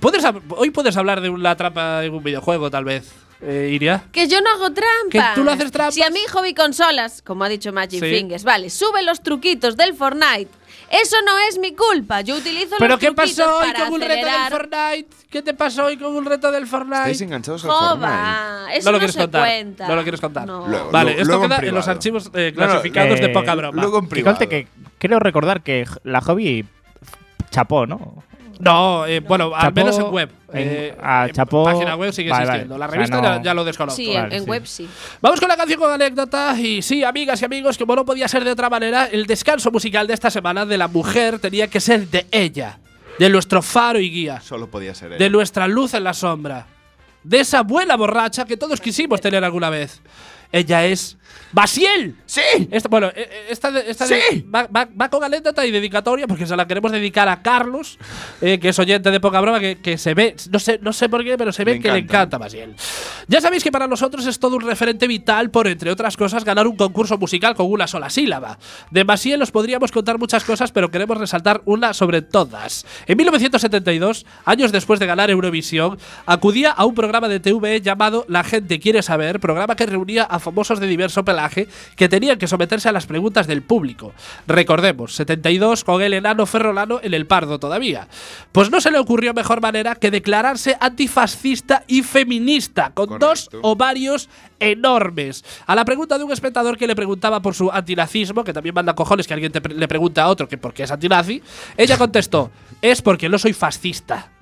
[SPEAKER 3] ¿Puedes hoy puedes hablar de una trampa en un videojuego, tal vez, eh, Iria.
[SPEAKER 5] Que yo no hago trampas.
[SPEAKER 3] Que tú no haces trampas.
[SPEAKER 5] Si a mí hobby consolas, como ha dicho Magic
[SPEAKER 3] Sí.
[SPEAKER 5] Fingers, vale, sube los truquitos del Fortnite. Eso no es mi culpa. Yo utilizo
[SPEAKER 3] ¿Pero
[SPEAKER 5] los
[SPEAKER 3] qué pasó hoy con un reto del. Fortnite? ¿Qué te pasó hoy con un reto del
[SPEAKER 4] Estáis
[SPEAKER 3] Fortnite?
[SPEAKER 4] enganchados al Fortnite.
[SPEAKER 5] Eso
[SPEAKER 3] no lo quieres
[SPEAKER 5] se
[SPEAKER 3] contar.
[SPEAKER 5] cuenta.
[SPEAKER 3] No lo quieres contar.
[SPEAKER 5] No.
[SPEAKER 4] Luego.
[SPEAKER 3] Vale, esto
[SPEAKER 4] luego
[SPEAKER 3] queda en, los archivos eh,
[SPEAKER 4] No, no,
[SPEAKER 3] clasificados de
[SPEAKER 6] Eh,
[SPEAKER 3] poca broma.
[SPEAKER 4] luego en
[SPEAKER 6] Que
[SPEAKER 4] privado.
[SPEAKER 6] que creo recordar que la hobby chapó, ¿no?
[SPEAKER 3] No, eh, bueno, al menos en web.
[SPEAKER 6] en-
[SPEAKER 3] Eh,
[SPEAKER 6] ah,
[SPEAKER 3] en
[SPEAKER 6] Chapó-
[SPEAKER 3] página web sigue
[SPEAKER 6] vale,
[SPEAKER 3] existiendo.
[SPEAKER 6] vale.
[SPEAKER 3] La
[SPEAKER 6] O sea,
[SPEAKER 3] revista
[SPEAKER 6] no-
[SPEAKER 3] ya, ya lo desconozco.
[SPEAKER 5] Sí,
[SPEAKER 6] Vale,
[SPEAKER 5] en,
[SPEAKER 6] sí.
[SPEAKER 5] web sí.
[SPEAKER 3] Vamos con la canción con anécdota. Y sí, amigas y amigos, como no podía ser de otra manera, el descanso musical de esta semana de la mujer tenía que ser de ella, de nuestro faro y guía,
[SPEAKER 4] Solo podía ser él.
[SPEAKER 3] de nuestra luz en la sombra, de esa abuela borracha que todos quisimos tener alguna vez. Ella es Basiel.
[SPEAKER 4] ¡Sí!
[SPEAKER 3] Esta, bueno, eh, eh, esta, esta va, va- va con anécdota y dedicatoria porque se la queremos dedicar a Carlos, eh, que es oyente de poca broma, que, que se ve, no sé, no sé por qué, pero se ve que le
[SPEAKER 4] encanta.
[SPEAKER 3] Basiel. Ya sabéis que para nosotros es todo un referente vital por, entre otras cosas, ganar un concurso musical con una sola sílaba. De Basiel os podríamos contar muchas cosas, pero queremos resaltar una sobre todas. En 1972, años después de ganar Eurovisión, acudía a un programa de TV llamado La gente quiere saber, programa que reunía a famosos de pelaje que tenían que someterse a las preguntas del público. Recordemos, 72 con el enano Ferrolano en el Pardo todavía. Pues no se le ocurrió mejor manera que declararse antifascista y feminista, con dos
[SPEAKER 4] Correcto.
[SPEAKER 3] ovarios enormes. A la pregunta de un espectador que le preguntaba por su antinazismo, que también manda cojones que alguien te pre- le pregunta a otro que por qué es antinazi, ella contestó, es porque no soy fascista.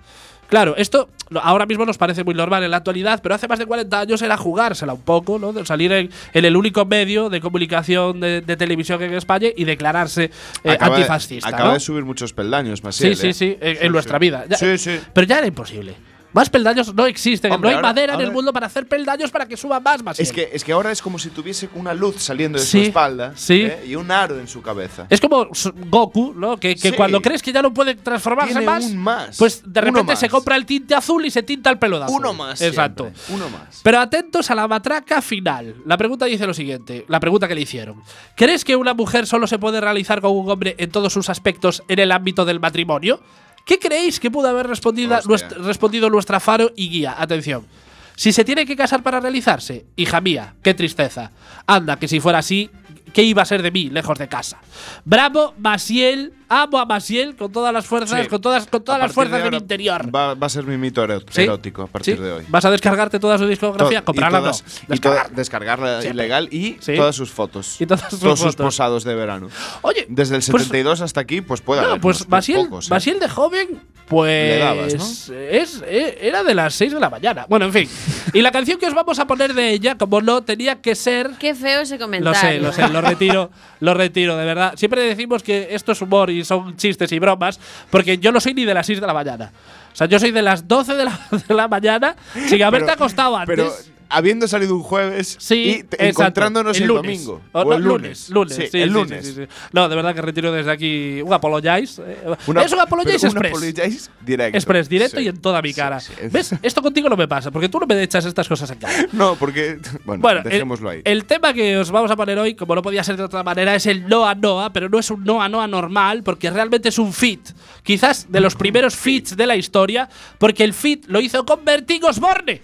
[SPEAKER 3] Claro, esto ahora mismo nos parece muy normal en la actualidad, pero hace más de 40 años era jugársela un poco, ¿no? De salir en, en el único medio de comunicación de, de televisión en España y declararse eh,
[SPEAKER 4] Acaba de-
[SPEAKER 3] antifascista.
[SPEAKER 4] Acaba
[SPEAKER 3] ¿no?
[SPEAKER 4] de subir muchos peldaños, más
[SPEAKER 3] Sí, sí, sí, en, en nuestra vida. Ya-
[SPEAKER 4] Sí, sí.
[SPEAKER 3] Pero ya era imposible. Más peldaños no existen.
[SPEAKER 4] Hombre,
[SPEAKER 3] no hay
[SPEAKER 4] ahora-
[SPEAKER 3] madera en el mundo para hacer peldaños para que suba más, más
[SPEAKER 4] Es que, es que ahora es como si tuviese una luz saliendo de
[SPEAKER 3] Sí,
[SPEAKER 4] su espalda
[SPEAKER 3] sí.
[SPEAKER 4] ¿eh? y un aro en su cabeza.
[SPEAKER 3] Es como Goku, ¿no? Que, que
[SPEAKER 4] Sí.
[SPEAKER 3] cuando crees que ya no puede transformarse
[SPEAKER 4] Tiene
[SPEAKER 3] más,
[SPEAKER 4] un más,
[SPEAKER 3] pues de repente se compra el tinte azul y se tinta el pelo de azul.
[SPEAKER 4] Uno más.
[SPEAKER 3] Exacto.
[SPEAKER 4] siempre, Uno más.
[SPEAKER 3] Pero atentos a la matraca final. La pregunta dice lo siguiente, la pregunta que le hicieron. ¿Crees que una mujer solo se puede realizar con un hombre en todos sus aspectos en el ámbito del matrimonio? ¿Qué creéis que pudo haber respondido,
[SPEAKER 4] Hostia.
[SPEAKER 3] nuestra, respondido nuestra faro y guía? Atención. Si se tiene que casar para realizarse, hija mía, qué tristeza. Anda, que si fuera así, ¿qué iba a ser de mí, lejos de casa? Bravo, Masiel. Amo a Masiel con todas las fuerzas,
[SPEAKER 4] Sí.
[SPEAKER 3] con todas, con todas las fuerzas de, mi
[SPEAKER 4] ahora
[SPEAKER 3] interior.
[SPEAKER 4] Va, va a ser mi mito erótico a partir
[SPEAKER 3] ¿Sí?
[SPEAKER 4] de hoy.
[SPEAKER 3] ¿Vas a descargarte toda su discografía?
[SPEAKER 4] To-
[SPEAKER 3] Comprarla
[SPEAKER 4] y todas,
[SPEAKER 3] no.
[SPEAKER 4] y descargarla
[SPEAKER 3] Siempre.
[SPEAKER 4] ilegal y
[SPEAKER 3] Sí.
[SPEAKER 4] todas sus fotos.
[SPEAKER 3] Y todas sus
[SPEAKER 4] Todos sus
[SPEAKER 3] fotos.
[SPEAKER 4] posados de verano.
[SPEAKER 3] Oye,
[SPEAKER 4] Desde el
[SPEAKER 3] pues-
[SPEAKER 4] 72 hasta aquí, pues puede
[SPEAKER 3] No,
[SPEAKER 4] haber
[SPEAKER 3] pues Basiel,
[SPEAKER 4] pocos, ¿eh?
[SPEAKER 3] De joven, pues.
[SPEAKER 4] Le dabas, ¿no?
[SPEAKER 3] es, eh, era de las 6 de la mañana. Bueno, en fin. y la canción que os vamos a poner de ella, como no, tenía que ser.
[SPEAKER 5] Qué feo ese
[SPEAKER 3] Lo
[SPEAKER 5] comentario.
[SPEAKER 3] sé, lo sé, lo retiro, lo retiro, de verdad. Siempre decimos que esto es humor y son chistes y bromas, porque yo no soy ni de las 6 de la mañana. O sea, yo soy de las 12 de la, de la mañana sin haberte acostado antes.
[SPEAKER 4] Pero habiendo salido un jueves
[SPEAKER 3] Sí,
[SPEAKER 4] y encontrándonos el, domingo.
[SPEAKER 3] O,
[SPEAKER 4] O
[SPEAKER 3] no,
[SPEAKER 4] el lunes.
[SPEAKER 3] Lunes,
[SPEAKER 4] sí, el lunes.
[SPEAKER 3] sí. No, de verdad que retiro desde aquí un apologize. eh.
[SPEAKER 4] Una-
[SPEAKER 3] es un apologize
[SPEAKER 4] pero un
[SPEAKER 3] express.
[SPEAKER 4] apologize directo.
[SPEAKER 3] Express, directo y en toda mi cara. ¿Ves? Esto contigo no me pasa, porque tú no me echas estas cosas en cara.
[SPEAKER 4] No, porque. Bueno,
[SPEAKER 3] Bueno, el-
[SPEAKER 4] dejémoslo ahí.
[SPEAKER 3] El tema que os vamos a poner hoy, como no podía ser de otra manera, es el Noa Noa, pero no es un Noa Noa normal, porque realmente es un fit. Quizás de los primeros fits de la historia, porque el fit lo hizo con Bertín Osborne.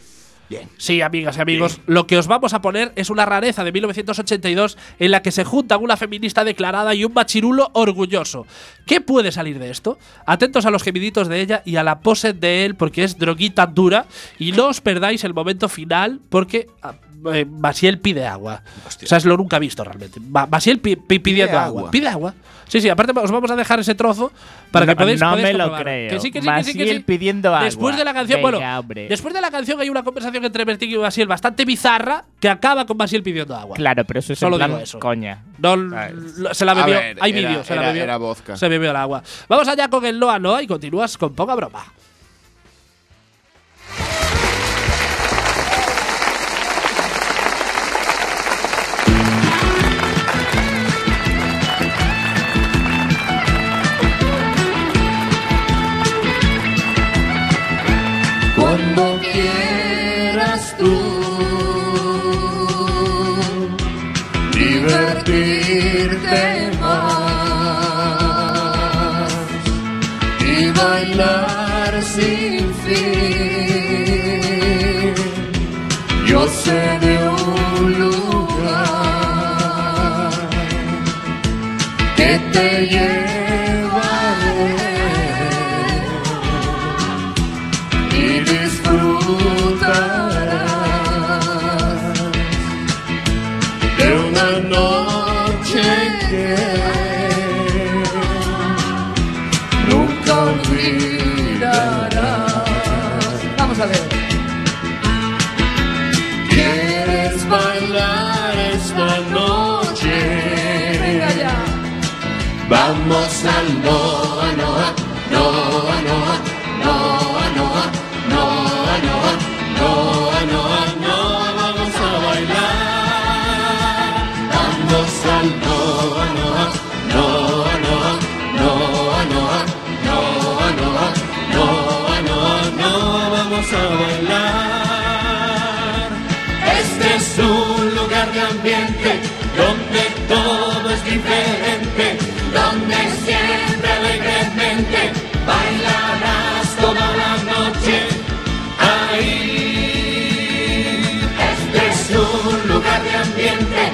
[SPEAKER 4] Bien.
[SPEAKER 3] Sí, amigas y amigos, lo que os vamos a poner es una rareza de 1982 en la que se juntan una feminista declarada y un machirulo orgulloso. ¿Qué puede salir de esto? Atentos a los gemiditos de ella y a la pose de él porque es droguita dura y no os perdáis el momento final porque ah, eh, Basiel pide agua. O sea, es lo nunca visto realmente. Ba- Basiel pi- pi- pidiendo agua.
[SPEAKER 4] agua.
[SPEAKER 3] Pide agua. Sí, sí, aparte os vamos a dejar ese trozo para que podáis
[SPEAKER 6] no me lo creo.
[SPEAKER 3] Que sí, que sí, que sí, que
[SPEAKER 6] Basiel
[SPEAKER 3] sí.
[SPEAKER 6] pidiendo agua.
[SPEAKER 3] Después de la canción,
[SPEAKER 6] Venga,
[SPEAKER 3] bueno,
[SPEAKER 6] hombre.
[SPEAKER 3] después de la canción hay una conversación entre Bertín y Basiel bastante bizarra que acaba con Basiel pidiendo agua.
[SPEAKER 6] Claro, pero eso es
[SPEAKER 3] Solo
[SPEAKER 6] en plan
[SPEAKER 3] digo eso.
[SPEAKER 6] coña.
[SPEAKER 3] No, se la bebió.
[SPEAKER 4] ver,
[SPEAKER 3] Hay
[SPEAKER 4] era-
[SPEAKER 3] vídeo, se la bebió.
[SPEAKER 4] era vodka.
[SPEAKER 3] Se bebió el agua. Vamos allá con el Loa Loa y continúas con poca broma.
[SPEAKER 1] Bailar sin fin, yo sé de un lugar que te llevaré siempre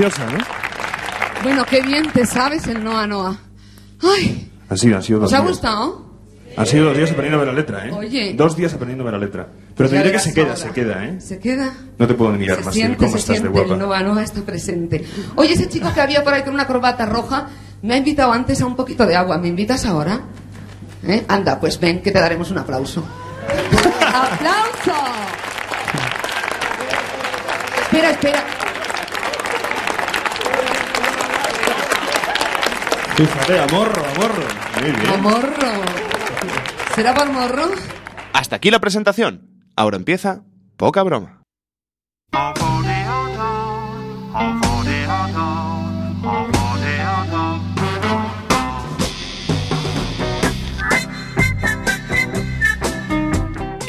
[SPEAKER 7] preciosa, ¿no?
[SPEAKER 8] Bueno, qué bien te sabes el Noa Noa. Ay,
[SPEAKER 7] sido, han sido dos
[SPEAKER 8] ¿os ha
[SPEAKER 7] días.
[SPEAKER 8] gustado?
[SPEAKER 7] Han sido dos días aprendiéndome la letra, ¿eh?
[SPEAKER 8] Oye.
[SPEAKER 7] Dos días aprendiéndome la letra. Pero te
[SPEAKER 8] Ya
[SPEAKER 7] diré que
[SPEAKER 8] verás
[SPEAKER 7] se queda,
[SPEAKER 8] ahora.
[SPEAKER 7] se queda, ¿eh?
[SPEAKER 8] ¿Se queda?
[SPEAKER 7] No te puedo negar
[SPEAKER 8] Se
[SPEAKER 7] más.
[SPEAKER 8] siente,
[SPEAKER 7] ¿Cómo
[SPEAKER 8] se
[SPEAKER 7] estás de
[SPEAKER 8] siente, el
[SPEAKER 7] guapa?
[SPEAKER 8] Noa Noa está presente. Oye, ese chico que había por ahí con una corbata roja me ha invitado antes a un poquito de agua. ¿Me invitas ahora? ¿Eh? Anda, pues ven, que te daremos un aplauso. ¡Aplauso! Espera, espera.
[SPEAKER 7] Fíjate, amorro, amorro. Muy bien.
[SPEAKER 8] A morro. ¿Será por morro?
[SPEAKER 4] Hasta aquí la presentación. Ahora empieza poca broma.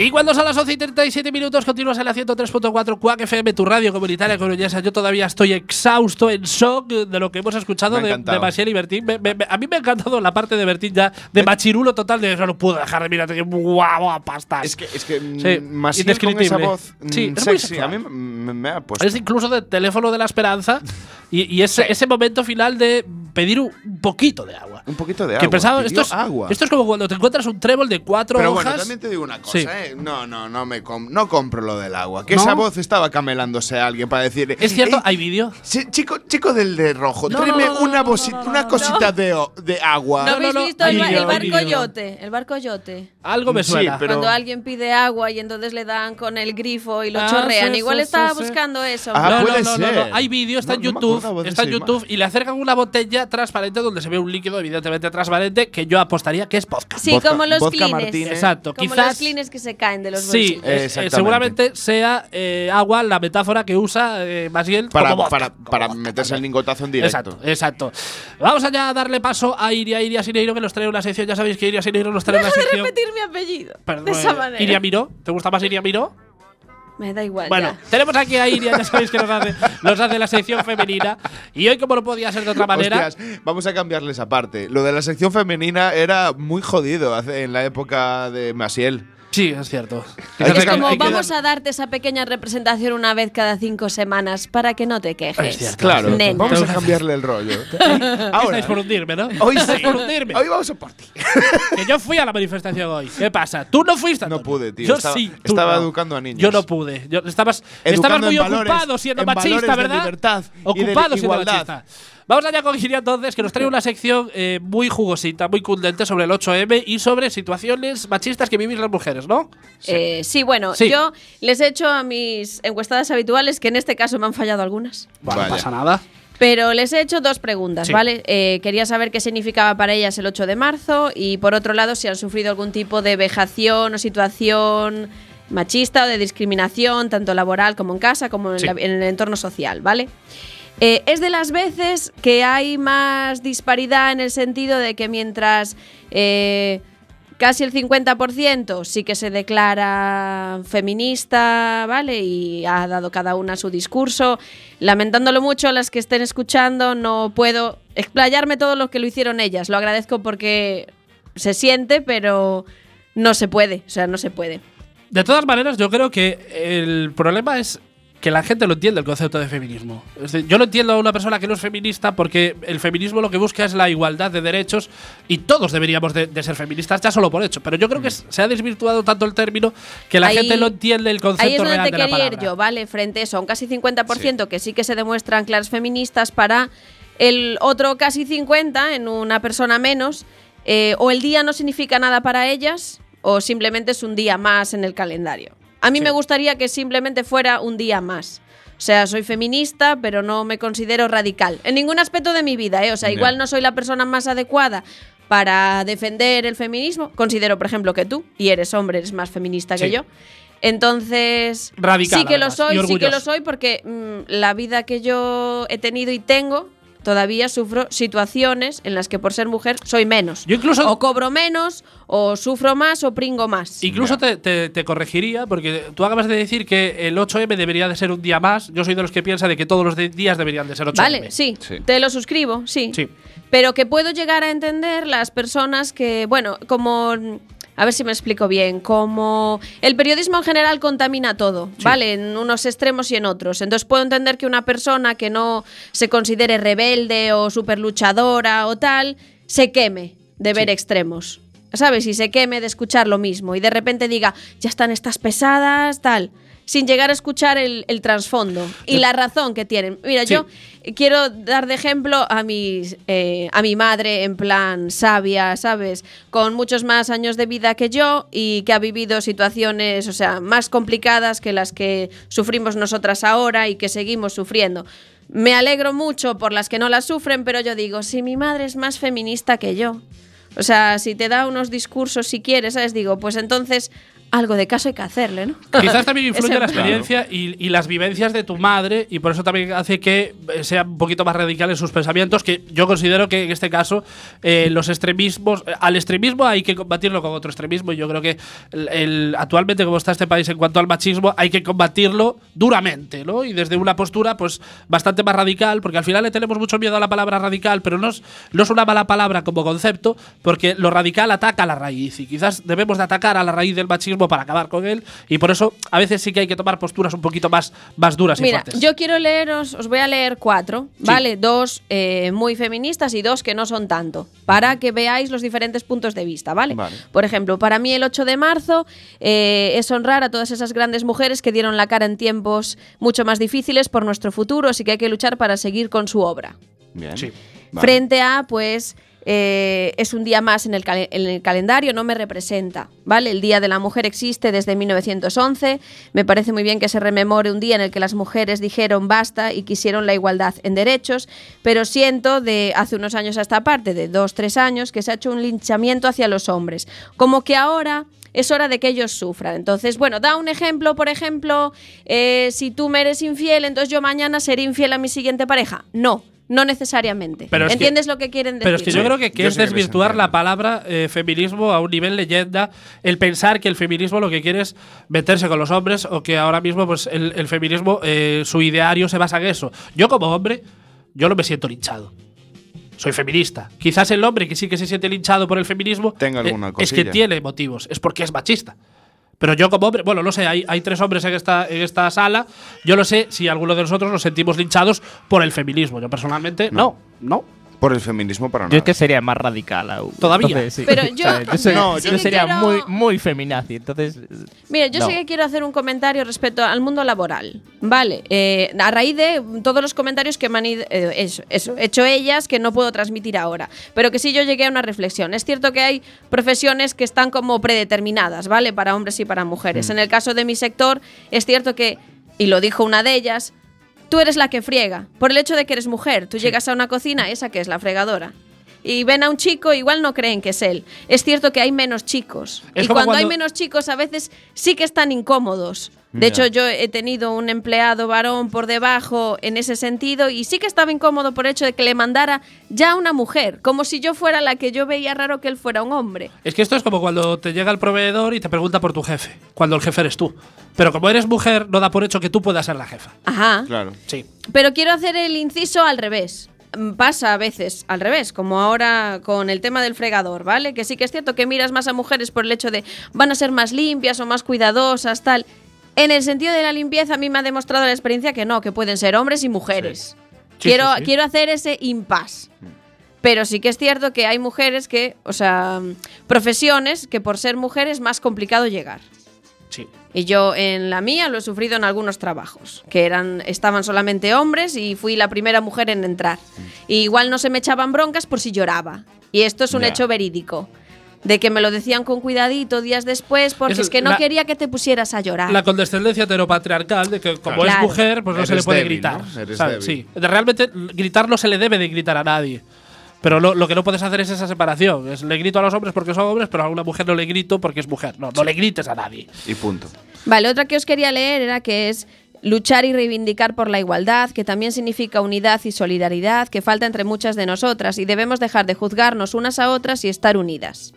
[SPEAKER 3] Y cuando son las 11 y 37 minutos, continúas en la 103.4 Quack FM, tu radio comunitaria coruñesa. Yo todavía estoy exhausto, en shock de lo que hemos escuchado de, de Maciel y Bertín. Me- me- me- a mí me ha encantado la parte de Bertín ya, de machirulo total, de eso no puedo dejar de mirarte, que guau, pastas.
[SPEAKER 4] Es que, es que mm,
[SPEAKER 3] Sí,
[SPEAKER 4] Maciel con esa voz mm,
[SPEAKER 3] Sí, es muy
[SPEAKER 4] sexy, a mí me, ha puesto.
[SPEAKER 3] Es incluso de teléfono de la esperanza y, y ese, ese momento final de pedir un poquito de agua.
[SPEAKER 4] Un poquito de
[SPEAKER 3] que
[SPEAKER 4] agua.
[SPEAKER 3] pensaba, esto es,
[SPEAKER 4] agua.
[SPEAKER 3] esto es como cuando te encuentras un trébol de cuatro
[SPEAKER 4] Pero
[SPEAKER 3] hojas.
[SPEAKER 4] bueno, también te digo una cosa,
[SPEAKER 3] Sí.
[SPEAKER 4] ¿eh? No, no, no me com- no compro lo del agua. Que
[SPEAKER 3] ¿No?
[SPEAKER 4] esa voz estaba camelándose a alguien para decirle.
[SPEAKER 3] Es cierto,
[SPEAKER 4] "Eh,
[SPEAKER 3] hay vídeo.
[SPEAKER 4] sí, chico, chico del de rojo,
[SPEAKER 3] No,
[SPEAKER 4] tráeme
[SPEAKER 3] no, no,
[SPEAKER 4] una,
[SPEAKER 3] no, no,
[SPEAKER 4] bosi-
[SPEAKER 3] no, no,
[SPEAKER 4] una cosita de, agua.
[SPEAKER 5] ¿No
[SPEAKER 3] no,
[SPEAKER 5] habéis visto el, barco yote? El barco yote.
[SPEAKER 3] Algo me
[SPEAKER 4] Sí,
[SPEAKER 3] suena.
[SPEAKER 4] pero-
[SPEAKER 5] Cuando alguien pide agua y entonces le dan con el grifo y lo
[SPEAKER 3] Ah,
[SPEAKER 5] chorrean.
[SPEAKER 3] sí,
[SPEAKER 5] Igual
[SPEAKER 3] sí,
[SPEAKER 5] estaba
[SPEAKER 3] sí, sí.
[SPEAKER 5] buscando eso.
[SPEAKER 4] Ah,
[SPEAKER 3] no, no,
[SPEAKER 4] puede
[SPEAKER 3] no, no,
[SPEAKER 4] ser.
[SPEAKER 3] no. Hay vídeo, está
[SPEAKER 4] No-
[SPEAKER 3] en YouTube. está en YouTube y le acercan una botella transparente donde se ve un líquido, evidentemente transparente, que yo apostaría que es vodka.
[SPEAKER 5] Sí,
[SPEAKER 4] Vodka-
[SPEAKER 5] como los
[SPEAKER 4] vodka
[SPEAKER 5] clines.
[SPEAKER 4] Martínez.
[SPEAKER 3] Exacto,
[SPEAKER 5] Como
[SPEAKER 3] quizás.
[SPEAKER 5] los clines que se caen de los
[SPEAKER 3] Sí,
[SPEAKER 5] bolsillos.
[SPEAKER 3] eh, eh, seguramente sea eh, agua la metáfora que usa eh,
[SPEAKER 4] para,
[SPEAKER 3] como vodka,
[SPEAKER 4] para,
[SPEAKER 3] como
[SPEAKER 4] para
[SPEAKER 3] vodka
[SPEAKER 4] meterse el lingotazo en directo.
[SPEAKER 3] Exacto, exacto. Vamos allá a darle paso a Iria, Iria Sineiro, que nos trae una sección. Ya sabéis que Iria Sineiro nos trae una
[SPEAKER 5] Deja de
[SPEAKER 3] sección.
[SPEAKER 5] repetir mi apellido.
[SPEAKER 3] Perdón,
[SPEAKER 5] de esa
[SPEAKER 3] eh,
[SPEAKER 5] manera.
[SPEAKER 3] Iria Miró. ¿Te gusta más Iria Miró?
[SPEAKER 5] Me da igual.
[SPEAKER 3] Bueno,
[SPEAKER 5] ya.
[SPEAKER 3] tenemos aquí a Iria, ya sabéis que nos hace, nos hace la sección femenina. Y hoy, como no podía ser de otra manera.
[SPEAKER 4] Hostias, vamos a cambiarles aparte. Lo de la sección femenina era muy jodido hace- en la época de Masiel.
[SPEAKER 3] Sí, es cierto.
[SPEAKER 4] Hay que
[SPEAKER 5] Es como
[SPEAKER 3] que
[SPEAKER 5] vamos a darte esa pequeña representación una vez cada cinco semanas para que no te quejes.
[SPEAKER 3] Es cierto.
[SPEAKER 4] Claro,
[SPEAKER 5] Nena.
[SPEAKER 4] vamos a cambiarle el rollo. Ahora,
[SPEAKER 3] Estáis por hundirme, ¿no?
[SPEAKER 4] hoy, sí.
[SPEAKER 3] por hundirme.
[SPEAKER 4] hoy vamos a por ti.
[SPEAKER 3] Que yo fui a la manifestación hoy. ¿Qué pasa? ¿Tú no fuiste?
[SPEAKER 4] No pude, tío.
[SPEAKER 3] Yo
[SPEAKER 4] Estaba-
[SPEAKER 3] sí. tú
[SPEAKER 4] estaba
[SPEAKER 3] no.
[SPEAKER 4] educando a niños.
[SPEAKER 3] Yo no pude. Yo- estabas, estabas muy
[SPEAKER 4] en valores-
[SPEAKER 3] ocupado siendo
[SPEAKER 4] en
[SPEAKER 3] machista, ¿verdad?
[SPEAKER 4] libertad y de
[SPEAKER 3] ocupado siendo machista. Vamos allá con Giria entonces, que nos trae una sección eh, muy jugosita, muy cundente sobre el 8M y sobre situaciones machistas que vivís las mujeres, ¿no?
[SPEAKER 5] Eh, sí, bueno,
[SPEAKER 3] Sí.
[SPEAKER 5] yo les he hecho a mis encuestadas habituales, que en este caso me han fallado algunas,
[SPEAKER 3] Bueno, no
[SPEAKER 4] Vaya.
[SPEAKER 3] pasa nada.
[SPEAKER 5] pero les he hecho dos preguntas,
[SPEAKER 3] Sí.
[SPEAKER 5] ¿vale? Eh, quería saber qué significaba para ellas el 8 de marzo y por otro lado si han sufrido algún tipo de vejación o situación machista o de discriminación, tanto laboral como en casa, como en,
[SPEAKER 3] Sí.
[SPEAKER 5] la- en el entorno social, ¿vale? Eh, es de las veces que hay más disparidad en el sentido de que mientras eh, casi el 50% sí que se declara feminista, ¿vale? Y ha dado cada una su discurso. Lamentándolo mucho, las que estén escuchando, no puedo explayarme todo lo que lo hicieron ellas. Lo agradezco porque se siente, pero no se puede, o sea, no se puede.
[SPEAKER 3] De todas maneras, yo creo que el problema es que la gente lo entiende el concepto de feminismo. Es decir, yo lo entiendo a una persona que no es feminista porque el feminismo lo que busca es la igualdad de derechos y todos deberíamos de, de ser feministas ya solo por hecho. Pero yo creo que es- se ha desvirtuado tanto el término que la
[SPEAKER 5] Ahí-
[SPEAKER 3] gente no entiende el concepto
[SPEAKER 5] Ahí es donde
[SPEAKER 3] real
[SPEAKER 5] te
[SPEAKER 3] de la
[SPEAKER 5] ir yo, ¿vale? Frente a eso, a un casi 50% que sí que se demuestran claras feministas para el otro casi 50% en una persona menos, eh, o el día no significa nada para ellas, o simplemente es un día más en el calendario. A mí me gustaría que simplemente fuera un día más. O sea, soy feminista, pero no me considero radical. En ningún aspecto de mi vida, ¿eh? O sea, igual no soy la persona más adecuada para defender el feminismo. Considero, por ejemplo, que tú, y eres hombre, eres más feminista que yo. Entonces,
[SPEAKER 3] Radical,
[SPEAKER 5] sí que lo soy, sí que lo soy porque mm, la vida que yo he tenido y tengo, todavía sufro situaciones en las que por ser mujer soy menos.
[SPEAKER 3] Yo incluso-
[SPEAKER 5] O cobro menos, o sufro más, o pringo más.
[SPEAKER 3] Incluso te, te- te corregiría, porque tú acabas de decir que el 8M debería de ser un día más. Yo soy de los que piensa de que todos los días deberían de ser 8M.
[SPEAKER 5] Vale, sí,
[SPEAKER 4] Sí.
[SPEAKER 5] te lo suscribo, sí.
[SPEAKER 3] Sí.
[SPEAKER 5] Pero que puedo llegar a entender las personas que, bueno, como... A ver si me explico bien. Como el periodismo en general contamina todo, ¿vale? En unos extremos y en otros. Entonces puedo entender que una persona que no se considere rebelde o super luchadora o tal, se queme de ver extremos. ¿Sabes? Y se queme de escuchar lo mismo. Y de repente diga, ya están estas pesadas, tal. Sin llegar a escuchar el, el trasfondo y la razón que tienen. Mira,
[SPEAKER 3] Sí.
[SPEAKER 5] yo quiero dar de ejemplo a, mis, eh, a mi madre en plan sabia, ¿sabes? Con muchos más años de vida que yo y que ha vivido situaciones, o sea, más complicadas que las que sufrimos nosotras ahora y que seguimos sufriendo. Me alegro mucho por las que no las sufren, pero yo digo, si mi madre es más feminista que yo, o sea, si te da unos discursos si quieres, ¿sabes? Digo, pues entonces algo de caso hay que hacerle, ¿no?
[SPEAKER 3] Quizás también influye la experiencia y, y las vivencias de tu madre y por eso también hace que eh, sea un poquito más radical en sus pensamientos que yo considero que en este caso eh, los extremismos eh, al extremismo hay que combatirlo con otro extremismo y yo creo que el, el- actualmente como está este país en cuanto al machismo hay que combatirlo duramente ¿no? y desde una postura pues bastante más radical porque al final le tenemos mucho miedo a la palabra radical pero no es, no es una mala palabra como concepto porque lo radical ataca a la raíz y quizás debemos de atacar a la raíz del machismo para acabar con él y por eso a veces sí que hay que tomar posturas un poquito más, más duras y
[SPEAKER 5] Mira,
[SPEAKER 3] fuertes.
[SPEAKER 5] yo quiero leeros, os voy a leer cuatro, ¿vale? Dos eh, muy feministas y dos que no son tanto, para que veáis los diferentes puntos de vista, ¿vale?
[SPEAKER 4] Vale.
[SPEAKER 5] Por ejemplo, para mí el 8 de marzo eh, es honrar a todas esas grandes mujeres que dieron la cara en tiempos mucho más difíciles por nuestro futuro, así que hay que luchar para seguir con su obra.
[SPEAKER 4] Bien.
[SPEAKER 3] Sí.
[SPEAKER 4] Vale.
[SPEAKER 5] Frente a, pues, eh, es un día más en el, cale- en el calendario, no me representa, ¿vale? El Día de la Mujer existe desde 1911, me parece muy bien que se rememore un día en el que las mujeres dijeron basta y quisieron la igualdad en derechos, pero siento de hace unos años a esta parte, de dos, tres años, que se ha hecho un linchamiento hacia los hombres, como que ahora... Es hora de que ellos sufran. Entonces, bueno, da un ejemplo, por ejemplo, eh, si tú me eres infiel, entonces yo mañana seré infiel a mi siguiente pareja. No, no necesariamente.
[SPEAKER 3] Pero es que-
[SPEAKER 5] ¿Entiendes lo que quieren decir?
[SPEAKER 3] Pero es que yo creo que, que
[SPEAKER 4] Yo
[SPEAKER 3] es desvirtuar la palabra eh, feminismo a un nivel leyenda, el pensar que el feminismo lo que quiere es meterse con los hombres o que ahora mismo pues el, el feminismo, eh, su ideario se basa en eso. Yo como hombre, yo no me siento linchado. Soy feminista. Quizás el hombre que sí que se siente linchado por el feminismo
[SPEAKER 4] Tenga
[SPEAKER 3] eh,
[SPEAKER 4] alguna
[SPEAKER 3] es que tiene motivos, es porque es machista. Pero yo como hombre, bueno, no sé, hay, hay tres hombres en esta, en esta sala. Yo lo sé si alguno de nosotros nos sentimos linchados por el feminismo. Yo personalmente, no, no.
[SPEAKER 4] Por el feminismo para
[SPEAKER 6] Yo
[SPEAKER 4] nada.
[SPEAKER 6] es que sería más radical aún.
[SPEAKER 3] Todavía.
[SPEAKER 6] Entonces, sí.
[SPEAKER 5] Pero yo-
[SPEAKER 6] ¿Sabes? yo, soy-
[SPEAKER 5] No,
[SPEAKER 6] yo
[SPEAKER 5] yo
[SPEAKER 6] sería
[SPEAKER 5] quiero-
[SPEAKER 6] muy, muy feminazi. Entonces.
[SPEAKER 5] Mira, yo
[SPEAKER 6] no.
[SPEAKER 5] sí que quiero hacer un comentario respecto al mundo laboral. Vale, eh, a raíz de todos los comentarios que me han ido- eh, eso, eso, hecho ellas que no puedo transmitir ahora, pero que sí yo llegué a una reflexión. Es cierto que hay profesiones que están como predeterminadas, ¿vale? Para hombres y para mujeres. En el caso de mi sector, es cierto que, y lo dijo una de ellas, tú eres la que friega. Por el hecho de que eres mujer, tú llegas a una cocina, esa que es la fregadora. Y ven a un chico, igual no creen que es él. Es cierto que hay menos chicos.
[SPEAKER 3] Es
[SPEAKER 5] y cuando, hay menos chicos, a veces sí que están incómodos. De hecho, yo he tenido un empleado varón por debajo en ese sentido y sí que estaba incómodo por el hecho de que le mandara ya una mujer, como si yo fuera la que yo veía raro que él fuera un hombre.
[SPEAKER 3] Es que esto es como cuando te llega el proveedor y te pregunta por tu jefe, cuando el jefe eres tú. Pero como eres mujer, no da por hecho que tú puedas ser la jefa.
[SPEAKER 5] Ajá.
[SPEAKER 4] Claro.
[SPEAKER 3] Sí.
[SPEAKER 5] Pero quiero hacer el inciso al revés. Mm, Pasa a veces al revés, como ahora con el tema del fregador, ¿vale? Que sí que es cierto que miras más a mujeres por el hecho de van a ser más limpias o más cuidadosas, tal. En el sentido de la limpieza, a mí me ha demostrado la experiencia que no, que pueden ser hombres y mujeres.
[SPEAKER 3] Sí,
[SPEAKER 5] quiero,
[SPEAKER 3] sí.
[SPEAKER 5] quiero hacer ese impasse. Pero sí que es cierto que hay mujeres que, o sea, profesiones que por ser mujeres es más complicado llegar.
[SPEAKER 3] Sí.
[SPEAKER 5] Y yo en la mía lo he sufrido en algunos trabajos, que eran estaban solamente hombres y fui la primera mujer en entrar. Y igual no se me echaban broncas por si lloraba. Y esto es un
[SPEAKER 4] Ya.
[SPEAKER 5] hecho verídico. De que me lo decían con cuidadito días después, porque
[SPEAKER 3] Es
[SPEAKER 5] es, que no
[SPEAKER 3] la-
[SPEAKER 5] quería que te pusieras a llorar.
[SPEAKER 3] La condescendencia heteropatriarcal de que como
[SPEAKER 5] Claro.
[SPEAKER 3] es mujer, pues no se le puede
[SPEAKER 4] débil,
[SPEAKER 3] gritar.
[SPEAKER 4] ¿no? Eres
[SPEAKER 3] Realmente gritar no se le debe de gritar a nadie. Pero lo, lo que no puedes hacer es esa separación. Es, le grito a los hombres porque son hombres, pero a una mujer no le grito porque es mujer. No, no le grites a nadie.
[SPEAKER 4] Y punto.
[SPEAKER 5] Vale, otra que os quería leer era que es luchar y reivindicar por la igualdad, que también significa unidad y solidaridad, que falta entre muchas de nosotras y debemos dejar de juzgarnos unas a otras y estar unidas.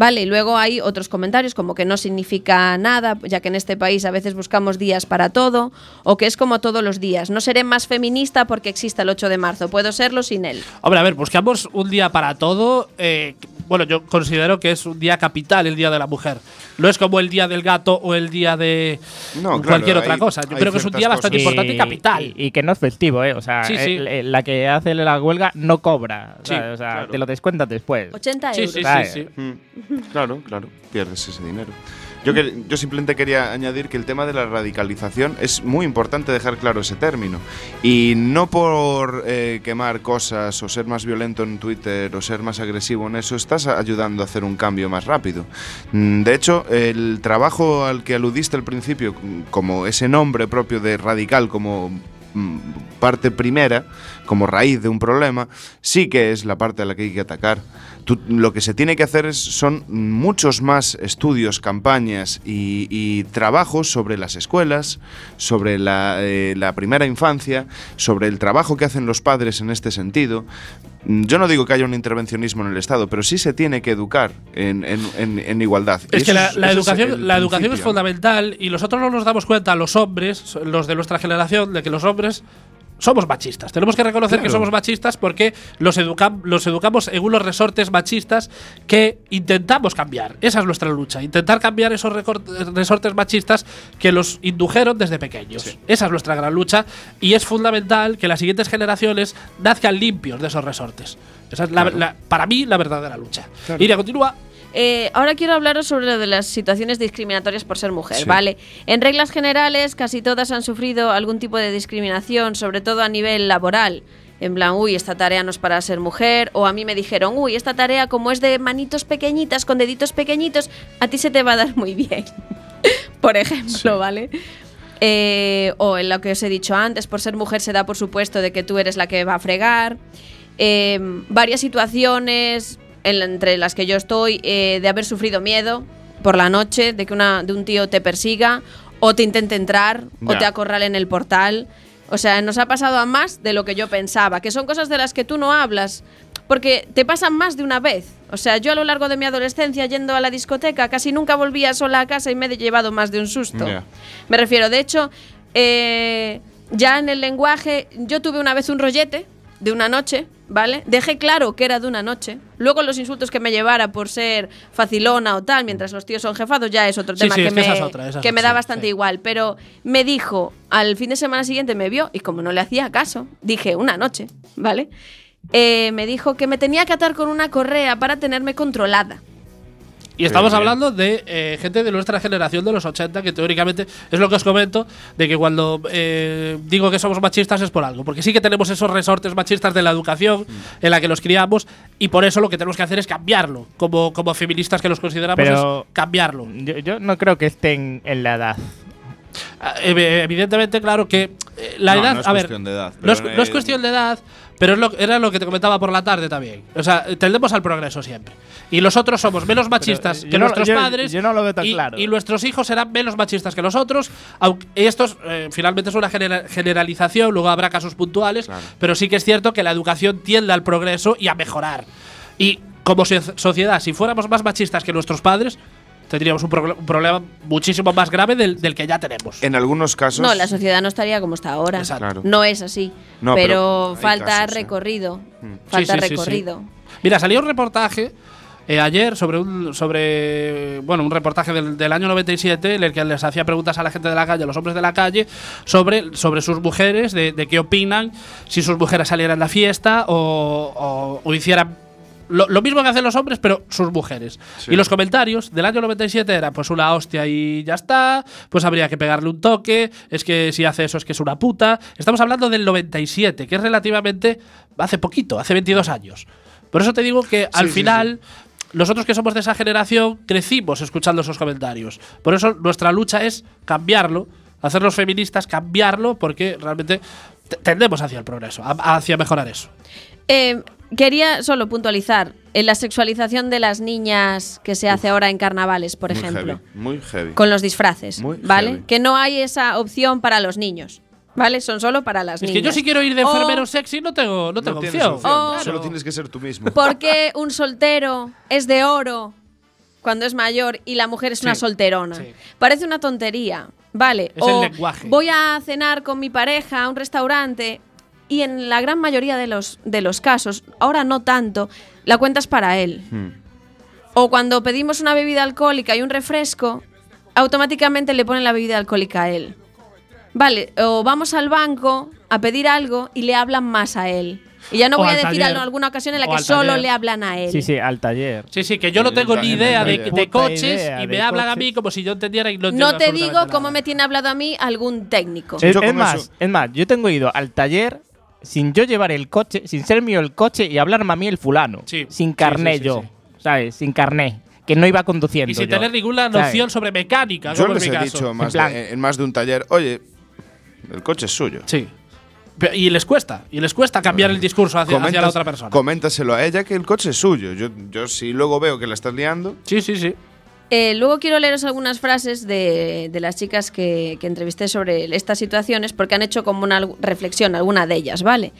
[SPEAKER 5] Vale, y luego hay otros comentarios como que no significa nada, ya que en este país a veces buscamos días para todo, o que es como todos los días. No seré más feminista porque exista el 8 de marzo, puedo serlo sin él.
[SPEAKER 3] Hombre, a ver, buscamos un día para todo. eh, bueno, yo considero que es un día capital el Día de la Mujer. No es como el Día del Gato o el Día de
[SPEAKER 4] No, claro,
[SPEAKER 3] cualquier otra
[SPEAKER 4] hay-
[SPEAKER 3] cosa. Yo creo que es un día bastante
[SPEAKER 4] cosas.
[SPEAKER 3] importante y capital.
[SPEAKER 6] Y, y que no es festivo, ¿eh? O sea,
[SPEAKER 3] Sí, sí.
[SPEAKER 6] el- el- la que hace la huelga no cobra.
[SPEAKER 3] Sí,
[SPEAKER 6] o sea,
[SPEAKER 3] claro.
[SPEAKER 6] te lo descuentas después.
[SPEAKER 5] 80
[SPEAKER 3] Sí,
[SPEAKER 5] euros.
[SPEAKER 3] sí, sí, sí.
[SPEAKER 4] Mm, Claro, claro, pierdes ese dinero. Yo, simplemente quería añadir que el tema de la radicalización es muy importante dejar claro ese término. Y no por eh, quemar cosas o ser más violento en Twitter o ser más agresivo en eso, estás ayudando a hacer un cambio más rápido. Mm, De hecho, el trabajo al que aludiste al principio, mm, como ese nombre propio de radical, como mm, parte primera, como raíz de un problema, sí que es la parte a la que hay que atacar. Tú- lo que se tiene que hacer es, son muchos más estudios, campañas y, y trabajos sobre las escuelas, sobre la, eh, la primera infancia, sobre el trabajo que hacen los padres en este sentido. Mm, Yo no digo que haya un intervencionismo en el Estado, pero sí se tiene que educar en, en- en- en igualdad. Y
[SPEAKER 3] Es que la, educación,
[SPEAKER 4] el
[SPEAKER 3] la educación es
[SPEAKER 4] principio.
[SPEAKER 3] fundamental y nosotros no nos damos cuenta, los hombres, los de nuestra generación, de que los hombres somos machistas. Tenemos que reconocer que
[SPEAKER 4] Claro.
[SPEAKER 3] somos machistas porque los, educam- los educamos en unos resortes machistas que intentamos cambiar. Esa es nuestra lucha, intentar cambiar esos resortes machistas que los indujeron desde pequeños. Esa es nuestra gran lucha y es fundamental que las siguientes generaciones nazcan limpios de esos resortes. Esa es la- la- para mí la verdadera lucha. Iria, continúa.
[SPEAKER 5] Eh, ahora quiero hablaros sobre lo de las situaciones discriminatorias por ser mujer,
[SPEAKER 4] Sí.
[SPEAKER 5] ¿vale? En reglas generales, casi todas han sufrido algún tipo de discriminación, sobre todo a nivel laboral. En plan, uy, esta tarea no es para ser mujer. O a mí me dijeron, uy, esta tarea como es de manitos pequeñitas, con deditos pequeñitos, a ti se te va a dar muy bien. por ejemplo, ¿vale? Eh, o en lo que os he dicho antes, por ser mujer se da por supuesto de que tú eres la que va a fregar. Eh, varias situaciones en entre las que yo estoy eh, de haber sufrido miedo por la noche, de que una, de un tío te persiga o te intente entrar o te acorrale en el portal. O sea, nos ha pasado a más de lo que yo pensaba, que son cosas de las que tú no hablas, porque te pasan más de una vez. O sea, yo a lo largo de mi adolescencia yendo a la discoteca casi nunca volvía sola a casa y me he llevado más de un susto. Me refiero, de hecho, eh, ya en el lenguaje, yo tuve una vez un rollete de una noche, ¿vale? Dejé claro que era de una noche. Luego los insultos que me llevara por ser facilona o tal, mientras los tíos son jefados, ya es otro tema
[SPEAKER 3] sí,
[SPEAKER 5] que, me,
[SPEAKER 3] otra,
[SPEAKER 5] que da bastante
[SPEAKER 3] sí.
[SPEAKER 5] igual. Pero me dijo, al fin de semana siguiente me vio y como no le hacía caso, dije una noche, ¿vale? Eh, me dijo que me tenía que atar con una correa para tenerme controlada.
[SPEAKER 3] Y estamos
[SPEAKER 4] bien.
[SPEAKER 3] hablando de eh, gente de nuestra generación de los 80, que teóricamente es lo que os comento, de que cuando eh, digo que somos machistas es por algo, porque sí que tenemos esos resortes machistas de la educación
[SPEAKER 6] Mm.
[SPEAKER 3] en la que los criamos y por eso lo que tenemos que hacer es cambiarlo, como, como feministas que los consideramos,
[SPEAKER 6] Pero-
[SPEAKER 3] es cambiarlo.
[SPEAKER 6] Yo, yo no creo que estén en la edad.
[SPEAKER 3] Ah, ev- Evidentemente, claro que eh, la
[SPEAKER 4] No,
[SPEAKER 3] edad.
[SPEAKER 4] no es
[SPEAKER 3] a ver,
[SPEAKER 4] cuestión de edad,
[SPEAKER 3] no, es, no es
[SPEAKER 4] eh,
[SPEAKER 3] cuestión de edad, pero es lo, era lo que te comentaba por la tarde también. O sea, tendemos al progreso siempre. Y nosotros somos menos machistas
[SPEAKER 6] yo
[SPEAKER 3] que
[SPEAKER 6] no-
[SPEAKER 3] nuestros
[SPEAKER 6] yo-
[SPEAKER 3] padres.
[SPEAKER 6] yo no lo veo tan
[SPEAKER 3] y,
[SPEAKER 6] claro.
[SPEAKER 3] y nuestros hijos serán menos machistas que nosotros. Aunque esto es, eh, finalmente es una genera- generalización, luego habrá casos puntuales,
[SPEAKER 4] Claro.
[SPEAKER 3] pero sí que es cierto que la educación tiende al progreso y a mejorar. Y como so- sociedad, si fuéramos más machistas que nuestros padres, tendríamos un, proble- un problema muchísimo más grave del, del que ya tenemos.
[SPEAKER 4] En algunos casos.
[SPEAKER 5] No, la sociedad no estaría como está ahora.
[SPEAKER 3] Exacto.
[SPEAKER 4] Claro.
[SPEAKER 5] No es así.
[SPEAKER 4] No,
[SPEAKER 5] pero, falta
[SPEAKER 4] casos,
[SPEAKER 5] recorrido.
[SPEAKER 3] Sí,
[SPEAKER 5] Falta
[SPEAKER 3] sí, sí, sí.
[SPEAKER 5] recorrido.
[SPEAKER 3] Mira, salió un reportaje eh, ayer sobre un sobre bueno un reportaje del, del año 97 en el que les hacía preguntas a la gente de la calle, a los hombres de la calle, sobre, sobre sus mujeres, de, de qué opinan, si sus mujeres salieran a la fiesta o, o- o hicieran lo, lo mismo que hacen los hombres, pero sus mujeres.
[SPEAKER 4] Sí.
[SPEAKER 3] Y los comentarios del año 97 era pues una hostia y ya está, pues habría que pegarle un toque, es que si hace eso es que es una puta. Estamos hablando del 97, que es relativamente hace poquito, hace 22 años. Por eso te digo que al
[SPEAKER 4] sí,
[SPEAKER 3] final nosotros que somos de esa generación crecimos escuchando esos comentarios. Por eso nuestra lucha es cambiarlo, hacerlos feministas, cambiarlo, porque realmente te- tendemos hacia el progreso, hacia mejorar eso.
[SPEAKER 5] Eh, quería solo puntualizar en la sexualización de las niñas que se hace ahora en carnavales, por
[SPEAKER 4] muy
[SPEAKER 5] ejemplo,
[SPEAKER 4] heavy, muy heavy.
[SPEAKER 5] con los disfraces,
[SPEAKER 4] Muy
[SPEAKER 5] ¿vale?
[SPEAKER 4] heavy.
[SPEAKER 5] Que no hay esa opción para los niños, ¿vale? Son solo para las
[SPEAKER 3] Es
[SPEAKER 5] niñas.
[SPEAKER 3] que yo si quiero ir de
[SPEAKER 5] O
[SPEAKER 3] enfermero sexy no tengo, no tengo
[SPEAKER 4] tienes
[SPEAKER 3] opción.
[SPEAKER 4] opción. Solo tienes que ser tú mismo.
[SPEAKER 5] ¿Por qué un soltero es de oro cuando es mayor y la mujer es una solterona?
[SPEAKER 3] sí.
[SPEAKER 5] Parece una tontería, ¿vale?
[SPEAKER 3] Es el
[SPEAKER 5] o
[SPEAKER 3] lenguaje.
[SPEAKER 5] voy a cenar con mi pareja a un restaurante y en la gran mayoría de los, de los casos, ahora no tanto, la cuenta es para él.
[SPEAKER 4] Hmm.
[SPEAKER 5] O cuando pedimos una bebida alcohólica y un refresco, automáticamente le ponen la bebida alcohólica a él. Vale, o vamos al banco a pedir algo y le hablan más a él. Y ya no
[SPEAKER 3] O
[SPEAKER 5] voy a decir
[SPEAKER 3] taller.
[SPEAKER 5] en alguna ocasión en la
[SPEAKER 3] O
[SPEAKER 5] que solo
[SPEAKER 3] taller.
[SPEAKER 5] le hablan a él.
[SPEAKER 6] Sí, sí, al taller.
[SPEAKER 3] Sí, sí, que yo no
[SPEAKER 4] El
[SPEAKER 3] tengo ni idea de, de coches
[SPEAKER 6] idea
[SPEAKER 3] y me hablan a
[SPEAKER 6] coches.
[SPEAKER 3] mí como si yo entendiera y no
[SPEAKER 5] No te digo cómo
[SPEAKER 3] nada.
[SPEAKER 5] me tiene hablado a mí algún técnico.
[SPEAKER 6] Es, es más,
[SPEAKER 4] eso-
[SPEAKER 6] es más, yo tengo ido al taller sin yo llevar el coche, sin ser mío el coche y hablarme a mí el fulano.
[SPEAKER 3] Sí,
[SPEAKER 6] Sin carné
[SPEAKER 3] sí, sí,
[SPEAKER 6] yo,
[SPEAKER 3] sí.
[SPEAKER 6] ¿sabes? Sin carné. Que no iba conduciendo
[SPEAKER 3] Y sin
[SPEAKER 6] yo,
[SPEAKER 3] tener ninguna
[SPEAKER 6] ¿sabes?
[SPEAKER 3] noción sobre mecánica,
[SPEAKER 4] Yo
[SPEAKER 3] como
[SPEAKER 4] les
[SPEAKER 3] mi
[SPEAKER 4] he
[SPEAKER 3] caso.
[SPEAKER 4] dicho más
[SPEAKER 6] plan-
[SPEAKER 4] de- en más de un taller, oye, el coche es suyo.
[SPEAKER 3] Sí. Y les cuesta, y les cuesta cambiar el discurso hacia, hacia la otra persona.
[SPEAKER 4] Coméntaselo a ella que el coche es suyo. Yo, yo si luego veo que la estás liando,
[SPEAKER 3] Sí, sí, sí.
[SPEAKER 5] Eh, luego quiero leeros algunas frases de, de las chicas que, que entrevisté sobre estas situaciones porque han hecho como una reflexión, alguna de ellas, ¿vale?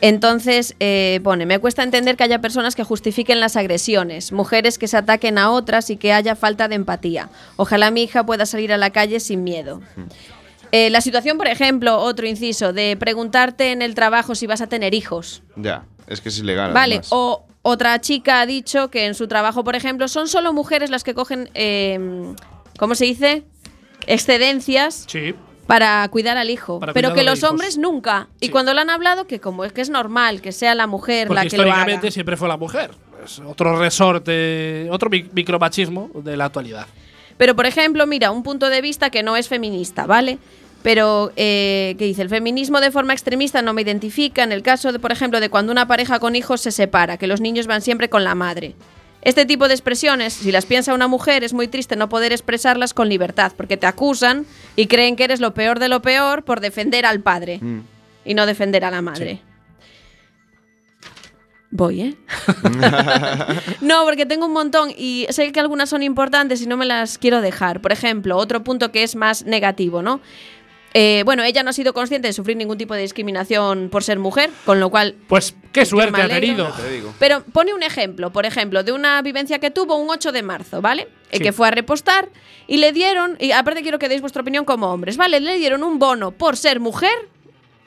[SPEAKER 5] Entonces, eh, pone, me cuesta entender que haya personas que justifiquen las agresiones, mujeres que se ataquen a otras y que haya falta de empatía. Ojalá mi hija pueda salir a la calle sin miedo. Eh, la situación, por ejemplo, otro inciso, de preguntarte en el trabajo si vas a tener hijos.
[SPEAKER 4] ya, es que es ilegal.
[SPEAKER 5] Vale,
[SPEAKER 4] además.
[SPEAKER 5] o otra chica ha dicho que en su trabajo, por ejemplo, son solo mujeres las que cogen, eh, ¿cómo se dice? Excedencias
[SPEAKER 3] Sí.
[SPEAKER 5] para cuidar al hijo.
[SPEAKER 3] Para
[SPEAKER 5] pero que los
[SPEAKER 3] hijos.
[SPEAKER 5] hombres nunca. Y
[SPEAKER 3] Sí.
[SPEAKER 5] cuando le han hablado, que como es que es normal que sea la mujer
[SPEAKER 3] Porque
[SPEAKER 5] la que lo haga.
[SPEAKER 3] históricamente siempre fue la mujer. Es otro resorte, otro mi- micromachismo de la actualidad.
[SPEAKER 5] Pero, por ejemplo, mira, un punto de vista que no es feminista, ¿vale? Pero, eh, que dice, el feminismo de forma extremista no me identifica en el caso, de, por ejemplo, de cuando una pareja con hijos se separa, que los niños van siempre con la madre. Este tipo de expresiones, si las piensa una mujer, es muy triste no poder expresarlas con libertad, porque te acusan y creen que eres lo peor de lo peor por defender al padre
[SPEAKER 4] Mm.
[SPEAKER 5] y no defender a la madre. Voy, ¿eh? no, porque tengo un montón y sé que algunas son importantes y no me las quiero dejar. Por ejemplo, otro punto que es más negativo, ¿no? Eh, bueno, ella no ha sido consciente de sufrir ningún tipo de discriminación por ser mujer, con lo cual
[SPEAKER 3] Pues qué suerte ha tenido.
[SPEAKER 5] Pero pone un ejemplo, por ejemplo, de una vivencia que tuvo un 8 de marzo, ¿vale? Eh,
[SPEAKER 3] Sí.
[SPEAKER 5] Que fue a repostar y le dieron, y aparte quiero que deis vuestra opinión como hombres, ¿vale? Le dieron un bono por ser mujer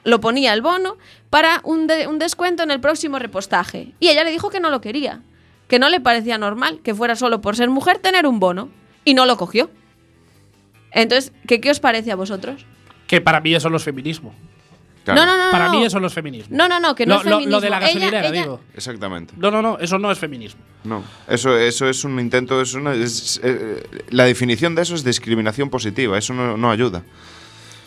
[SPEAKER 5] lo ponía el bono para un, de- un descuento en el próximo repostaje. Y ella le dijo que no lo quería, que no le parecía normal que fuera solo por ser mujer tener un bono. Y no lo cogió. Entonces, ¿qué, qué os parece a vosotros?
[SPEAKER 3] Que para mí eso no es feminismo.
[SPEAKER 4] Claro.
[SPEAKER 5] No, no, no.
[SPEAKER 3] Para
[SPEAKER 5] no.
[SPEAKER 3] mí eso no es feminismo.
[SPEAKER 5] No, no, no, que no
[SPEAKER 3] Lo-
[SPEAKER 5] es
[SPEAKER 3] lo-
[SPEAKER 5] feminismo.
[SPEAKER 3] Lo de la
[SPEAKER 5] Ella-
[SPEAKER 3] gasolinera,
[SPEAKER 5] ella-
[SPEAKER 3] digo.
[SPEAKER 4] Exactamente.
[SPEAKER 3] No, no, no, eso no es feminismo.
[SPEAKER 4] No, eso, eso es un intento, es una, es, eh, la definición de eso es discriminación positiva, eso no, no ayuda.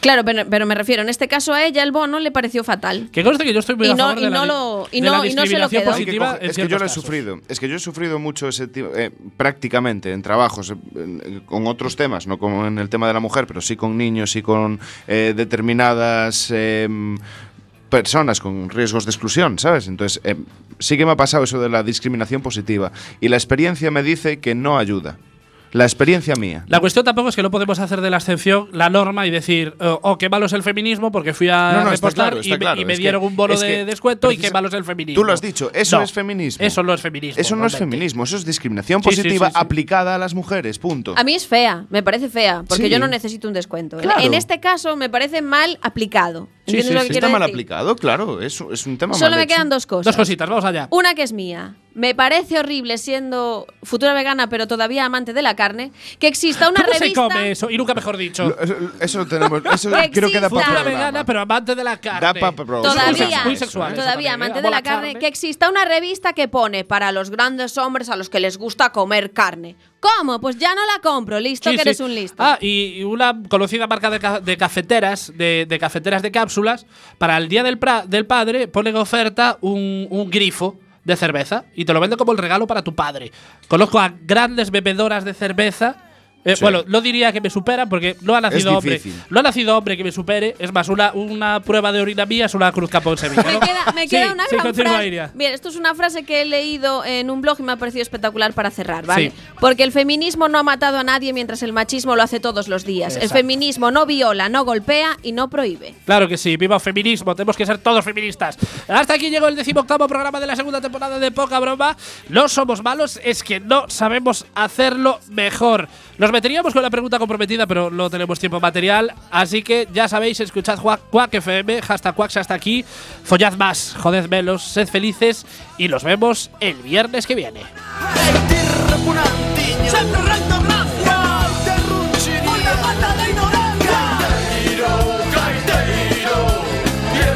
[SPEAKER 5] Claro, pero, pero me refiero, en este caso a ella el bono le pareció fatal.
[SPEAKER 3] Que conste que yo estoy muy
[SPEAKER 5] Y
[SPEAKER 3] a
[SPEAKER 5] no-
[SPEAKER 3] favor de
[SPEAKER 5] y
[SPEAKER 3] la,
[SPEAKER 5] no lo- y
[SPEAKER 3] de
[SPEAKER 5] no-
[SPEAKER 3] la
[SPEAKER 5] y no se lo quedó.
[SPEAKER 4] Que es que yo lo he
[SPEAKER 3] casos.
[SPEAKER 4] sufrido, es que yo he sufrido mucho ese tipo, eh, prácticamente en trabajos, eh, en- con otros temas, no como en el tema de la mujer, pero sí con niños y con eh, determinadas eh, personas con riesgos de exclusión, ¿sabes? Entonces, eh, sí que me ha pasado eso de la discriminación positiva y la experiencia me dice que no ayuda. La experiencia mía.
[SPEAKER 3] La cuestión tampoco es que no podemos hacer de la excepción la norma y decir, oh, oh, qué malo es el feminismo porque fui a
[SPEAKER 4] No,
[SPEAKER 3] repostar
[SPEAKER 4] claro,
[SPEAKER 3] y, me-
[SPEAKER 4] claro.
[SPEAKER 3] y me
[SPEAKER 4] Es que-
[SPEAKER 3] dieron un bono de descuento y qué malo es el feminismo.
[SPEAKER 4] Tú lo has dicho, eso
[SPEAKER 3] No,
[SPEAKER 4] es feminismo.
[SPEAKER 3] Eso no es feminismo.
[SPEAKER 4] Eso no es feminismo, eso es discriminación
[SPEAKER 3] Sí,
[SPEAKER 4] positiva
[SPEAKER 3] sí, sí.
[SPEAKER 4] aplicada a las mujeres, punto.
[SPEAKER 5] A mí es fea, me parece fea, porque
[SPEAKER 4] Sí.
[SPEAKER 5] yo no necesito un descuento.
[SPEAKER 4] Claro.
[SPEAKER 5] En este caso me parece mal aplicado.
[SPEAKER 3] Sí,
[SPEAKER 5] ¿Entiendes
[SPEAKER 3] sí,
[SPEAKER 5] lo
[SPEAKER 3] sí.
[SPEAKER 5] que
[SPEAKER 4] Está mal
[SPEAKER 5] decir?
[SPEAKER 4] aplicado, claro, es, es un tema
[SPEAKER 5] Solo
[SPEAKER 4] mal
[SPEAKER 5] me
[SPEAKER 4] hecho.
[SPEAKER 5] quedan dos cosas.
[SPEAKER 3] Dos cositas, vamos allá.
[SPEAKER 5] Una que es mía. Me parece horrible siendo futura vegana, pero todavía amante de la carne, que exista una
[SPEAKER 3] ¿Cómo se
[SPEAKER 5] revista.
[SPEAKER 3] come eso? Y nunca mejor dicho.
[SPEAKER 4] Lo- Eso, eso lo tenemos, eso
[SPEAKER 5] Que
[SPEAKER 4] creo que da para
[SPEAKER 3] Futura
[SPEAKER 4] programa.
[SPEAKER 3] vegana, pero amante de la carne.
[SPEAKER 4] Da pa' programa.
[SPEAKER 5] Todavía,
[SPEAKER 3] Muy sexual. eso
[SPEAKER 5] todavía
[SPEAKER 3] también,
[SPEAKER 5] amante
[SPEAKER 3] ¿eh?
[SPEAKER 5] de la carne, que exista una revista que pone para los grandes hombres a los que les gusta comer carne. ¿Cómo? Pues ya no la compro, listo
[SPEAKER 3] Sí,
[SPEAKER 5] que
[SPEAKER 3] sí.
[SPEAKER 5] eres un listo.
[SPEAKER 3] Ah, y y una conocida marca de, ca- de cafeteras, de, de cafeteras de cápsulas, para el Día del, pra- del Padre ponen oferta un, un grifo de cerveza y te lo venden como el regalo para tu padre. Conozco a grandes bebedoras de cerveza. Eh,
[SPEAKER 4] Sí.
[SPEAKER 3] Bueno, no diría que me superan porque no ha nacido hombre. No ha nacido hombre que me supere. Es más, una, una prueba de orina mía es una cruz capón Sevilla.
[SPEAKER 5] Me
[SPEAKER 3] ¿no?
[SPEAKER 5] queda, me queda
[SPEAKER 3] Sí,
[SPEAKER 5] una
[SPEAKER 3] sí,
[SPEAKER 5] gran
[SPEAKER 3] continúa,
[SPEAKER 5] frase. Bien, esto es una frase que he leído en un blog y me ha parecido espectacular para cerrar, ¿vale?
[SPEAKER 3] Sí.
[SPEAKER 5] Porque el feminismo no ha matado a nadie mientras el machismo lo hace todos los días. El
[SPEAKER 3] Exacto.
[SPEAKER 5] feminismo no viola, no golpea y no prohíbe.
[SPEAKER 3] Claro que sí, viva el feminismo, tenemos que ser todos feministas. Hasta aquí llegó el decimoctavo programa de la segunda temporada de Poca Broma. No somos malos, es que no sabemos hacerlo mejor. Nos meteríamos con la pregunta comprometida, pero no tenemos tiempo material. Así que ya sabéis, escuchad Quack, FM, hashtag Quacks hasta aquí. Follad más, joded menos, sed felices y nos vemos el viernes que viene.